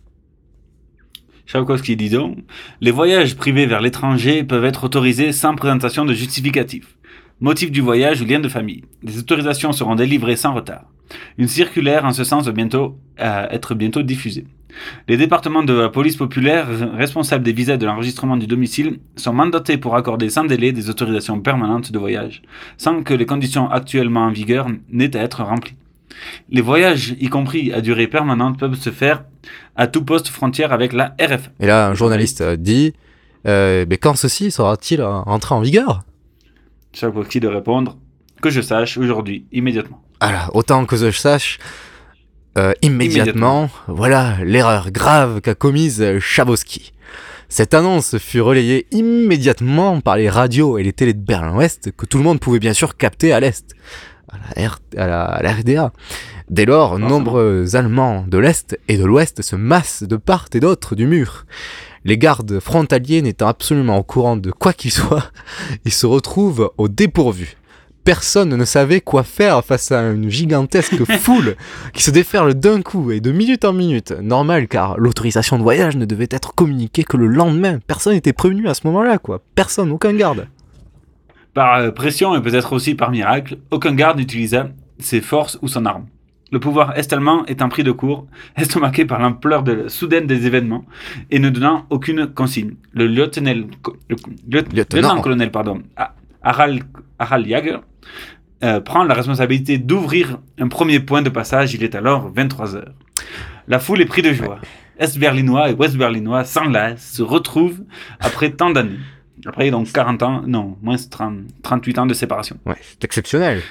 Tchaïkovski dit donc, les voyages privés vers l'étranger peuvent être autorisés sans présentation de justificatif. Motif du voyage ou lien de famille. Les autorisations seront délivrées sans retard. Une circulaire en ce sens va bientôt euh, être bientôt diffusée. Les départements de la police populaire responsables des visas de l'enregistrement du domicile sont mandatés pour accorder sans délai des autorisations permanentes de voyage, sans que les conditions actuellement en vigueur n'aient à être remplies. Les voyages, y compris à durée permanente, peuvent se faire à tout poste frontière avec la RF. Et là, un journaliste euh, dit euh, Mais quand ceci sera-t-il entré en vigueur? Tchaïkovski de répondre que je sache aujourd'hui, immédiatement. Voilà, autant que je sache, euh, immédiatement, voilà l'erreur grave qu'a commise Chabowski. Cette annonce fut relayée immédiatement par les radios et les télés de Berlin-Ouest que tout le monde pouvait bien sûr capter à l'Est, à la, R- à la- à la RDA. Dès lors, nombreux Allemands de l'Est et de l'Ouest se massent de part et d'autre du mur. Les gardes frontaliers n'étant absolument au courant de quoi qu'il soit, ils se retrouvent au dépourvu. Personne ne savait quoi faire face à une gigantesque foule qui se déferle d'un coup et de minute en minute. Normal car l'autorisation de voyage ne devait être communiquée que le lendemain. Personne n'était prévenu à ce moment-là, quoi. Personne, aucun garde. Par euh, pression et peut-être aussi par miracle, aucun garde n'utilisa ses forces ou son arme. Le pouvoir est-allemand étant pris de court, estomaqué par l'ampleur de- soudaine des événements et ne donnant aucune consigne. Le lieutenant, le, le- lieutenant-colonel pardon, Harald, Harald Jager euh, prend la responsabilité d'ouvrir un premier point de passage. Il est alors 23 heures. La foule est prise de joie. Est-berlinois et ouest-berlinois s'enlacent, se retrouvent après tant d'années. Après donc 40 ans, non, moins 30, 38 ans de séparation. Ouais, c'est exceptionnel.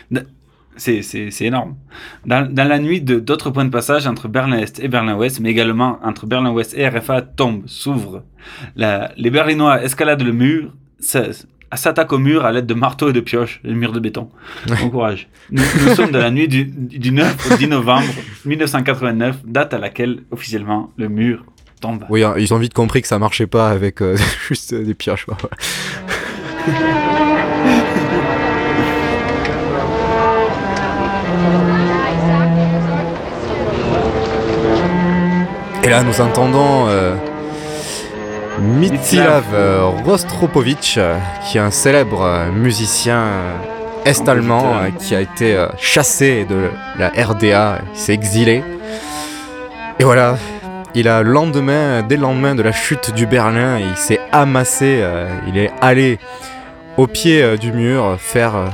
C'est, énorme. Dans, dans la nuit, d'autres points de passage entre Berlin-Est et Berlin-Ouest, mais également entre Berlin-Ouest et RFA, tombent, s'ouvrent. Les Berlinois escaladent le mur, s'attaquent au mur à l'aide de marteaux et de pioches, le mur de béton. Bon courage. Nous, nous sommes dans la nuit du, du 9 au 10 novembre 1989, date à laquelle, officiellement, le mur Oui, hein, ils ont vite compris que ça marchait pas avec euh, juste des pioches. quoi. Et là, nous entendons euh, euh, euh, qui est un célèbre euh, musicien euh, est-allemand euh, qui a été euh, chassé de la RDA, il s'est exilé. Et voilà, il a le lendemain, dès le lendemain de la chute du Berlin, il s'est amassé, euh, il est allé au pied euh, du mur faire euh,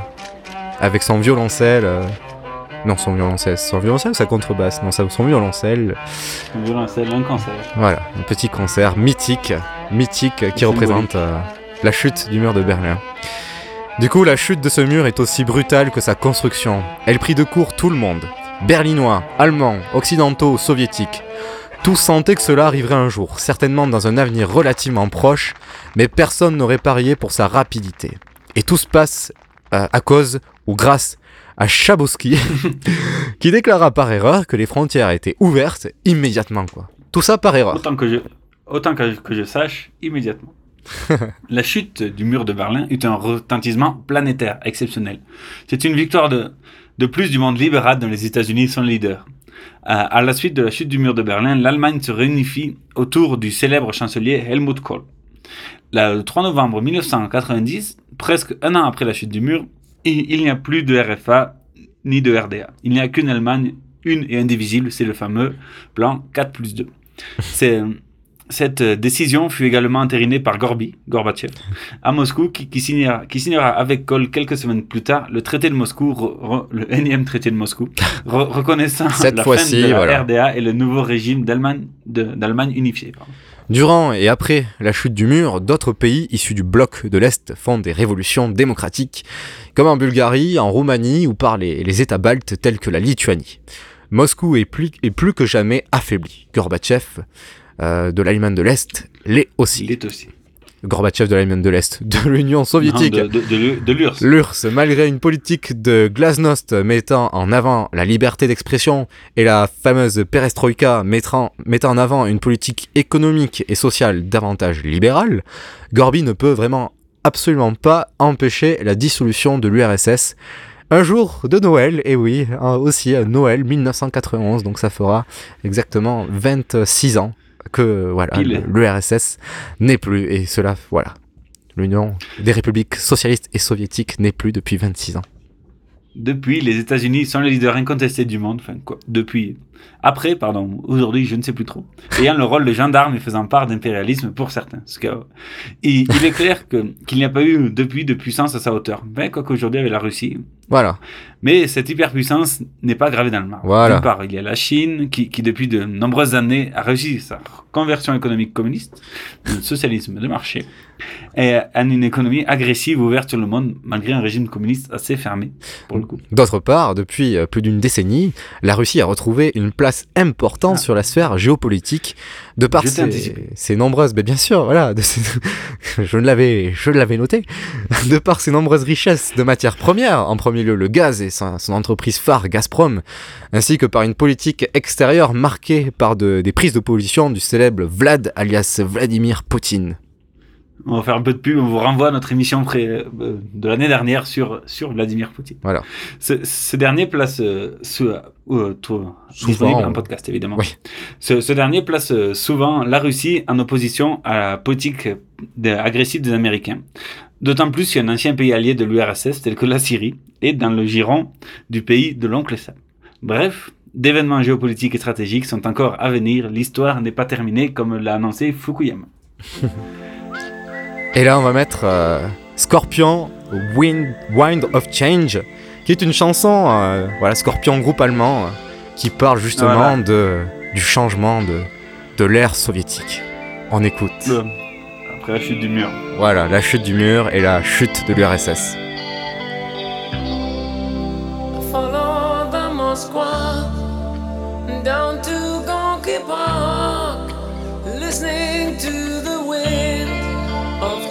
avec son violoncelle. non, son violoncelle, son violoncelle, ou sa contrebasse, non, son violoncelle. Un violoncelle, un concert. Voilà, un petit concert mythique, mythique qui représente la chute du mur de Berlin. Du coup, la chute de ce mur est aussi brutale que sa construction. Elle prit de court tout le monde. Berlinois, Allemands, Occidentaux, Soviétiques. Tous sentaient que cela arriverait un jour, certainement dans un avenir relativement proche, mais personne n'aurait parié pour sa rapidité. Et tout se passe euh, à cause ou grâce à Chabowski, qui déclara par erreur que les frontières étaient ouvertes immédiatement, quoi. Tout ça par erreur. Autant que je, autant que, que je sache, immédiatement. La chute du mur de Berlin eut un retentissement planétaire exceptionnel. C'est une victoire de, de plus du monde libéral dont les États-Unis sont leaders. À, à la suite de la chute du mur de Berlin, l'Allemagne se réunifie autour du célèbre chancelier Helmut Kohl. Le 3 novembre 1990, presque un an après la chute du mur, il n'y a plus de RFA ni de RDA. Il n'y a qu'une Allemagne, une et indivisible, c'est le fameux plan 4 plus 2. C'est, cette euh, décision fut également entérinée par Gorby, Gorbatchev, à Moscou, qui, qui signera, qui signera avec Kohl quelques semaines plus tard le traité de Moscou, re- re- le énième traité de Moscou, re- reconnaissant Cette la fin de la voilà. RDA et le nouveau régime d'Allemagne, unifiée. pardon. Durant et après la chute du mur, d'autres pays issus du bloc de l'Est font des révolutions démocratiques, comme en Bulgarie, en Roumanie ou par les, les États baltes tels que la Lituanie. Moscou est plus, est plus que jamais affaibli. Gorbatchev euh, de l'Allemagne de l'Est l'est aussi. Il est aussi. Gorbatchev de l'Allemagne de l'Est, de l'Union soviétique. Non, de, de, de, de l'URSS. L'URSS, malgré une politique de glasnost mettant en avant la liberté d'expression et la fameuse perestroïka mettant, mettant en avant une politique économique et sociale davantage libérale, Gorby ne peut vraiment absolument pas empêcher la dissolution de l'URSS. Un jour de Noël, et oui, aussi Noël 1991, donc ça fera exactement 26 ans que voilà, l'URSS n'est plus, et cela, voilà, l'Union des républiques socialistes et soviétiques n'est plus depuis 26 ans. Depuis, les États-Unis sont les leaders incontestés du monde, enfin quoi, depuis. Après, pardon, aujourd'hui, je ne sais plus trop. Ayant le rôle de gendarme et faisant part d'impérialisme pour certains. Parce que, il, il est clair que, qu'il n'y a pas eu depuis de puissance à sa hauteur. Ben, quoi qu'aujourd'hui avec la Russie. Voilà. Mais cette hyperpuissance n'est pas gravée dans le marbre. Voilà. D'une part, il y a la Chine qui, qui, depuis de nombreuses années, a réussi sa conversion économique communiste, un socialisme de marché, et a une économie agressive ouverte sur le monde, malgré un régime communiste assez fermé, pour le coup. D'autre part, depuis plus d'une décennie, la Russie a retrouvé une place importante ah. sur la sphère géopolitique de par ses, ses, nombreuses, mais bien sûr, voilà, de ses, je l'avais, je l'avais noté, de par ses nombreuses richesses de matières premières, en premier lieu le gaz et son, son, entreprise phare Gazprom, ainsi que par une politique extérieure marquée par de, des prises de position du célèbre Vlad alias Vladimir Poutine. On va faire un peu de pub, on vous renvoie à notre émission pré, euh, de l'année dernière sur, sur Vladimir Poutine. Voilà. Ce, ce dernier place euh, euh, tout, en podcast évidemment. Oui. Ce, ce, dernier place euh, souvent la Russie en opposition à la politique de, agressive des Américains. D'autant plus qu'un ancien pays allié de l'URSS tel que la Syrie est dans le giron du pays de l'oncle Sam. Bref, d'événements géopolitiques et stratégiques sont encore à venir. L'histoire n'est pas terminée comme l'a annoncé Fukuyama. Et là, on va mettre euh, Scorpion, Wind, Wind of Change, qui est une chanson, euh, voilà, Scorpion, groupe allemand, euh, qui parle justement voilà. de, du changement de, de l'ère soviétique. On écoute. Le, après la chute du mur. Voilà, la chute du mur et la chute de l'URSS. Down to Park, listening to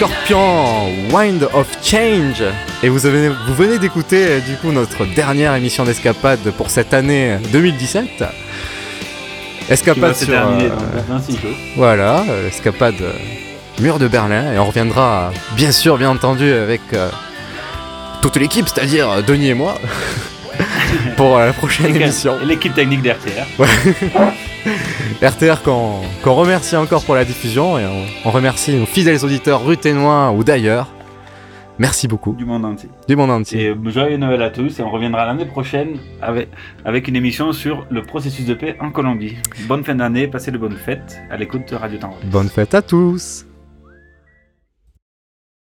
Scorpion Wind of Change. Et vous, avez, vous venez d'écouter euh, du coup notre dernière émission d'escapade pour cette année 2017. Escapade sur. terminer euh, voilà, euh, escapade euh, Mur de Berlin. Et on reviendra, bien sûr, bien entendu, avec toute l'équipe, c'est-à-dire Denis et moi, pour la prochaine Et émission. et l'équipe technique d'RTR. Ouais. RTR qu'on remercie encore pour la diffusion et on, on remercie nos fidèles auditeurs ruténois ou d'ailleurs. Merci beaucoup. Du monde entier. Du monde entier. Et joyeux Noël à tous et on reviendra l'année prochaine avec, avec une émission sur le processus de paix en Colombie. Bonne fin d'année, passez de bonnes fêtes à l'écoute de Radio Temps. Bonne fête à tous.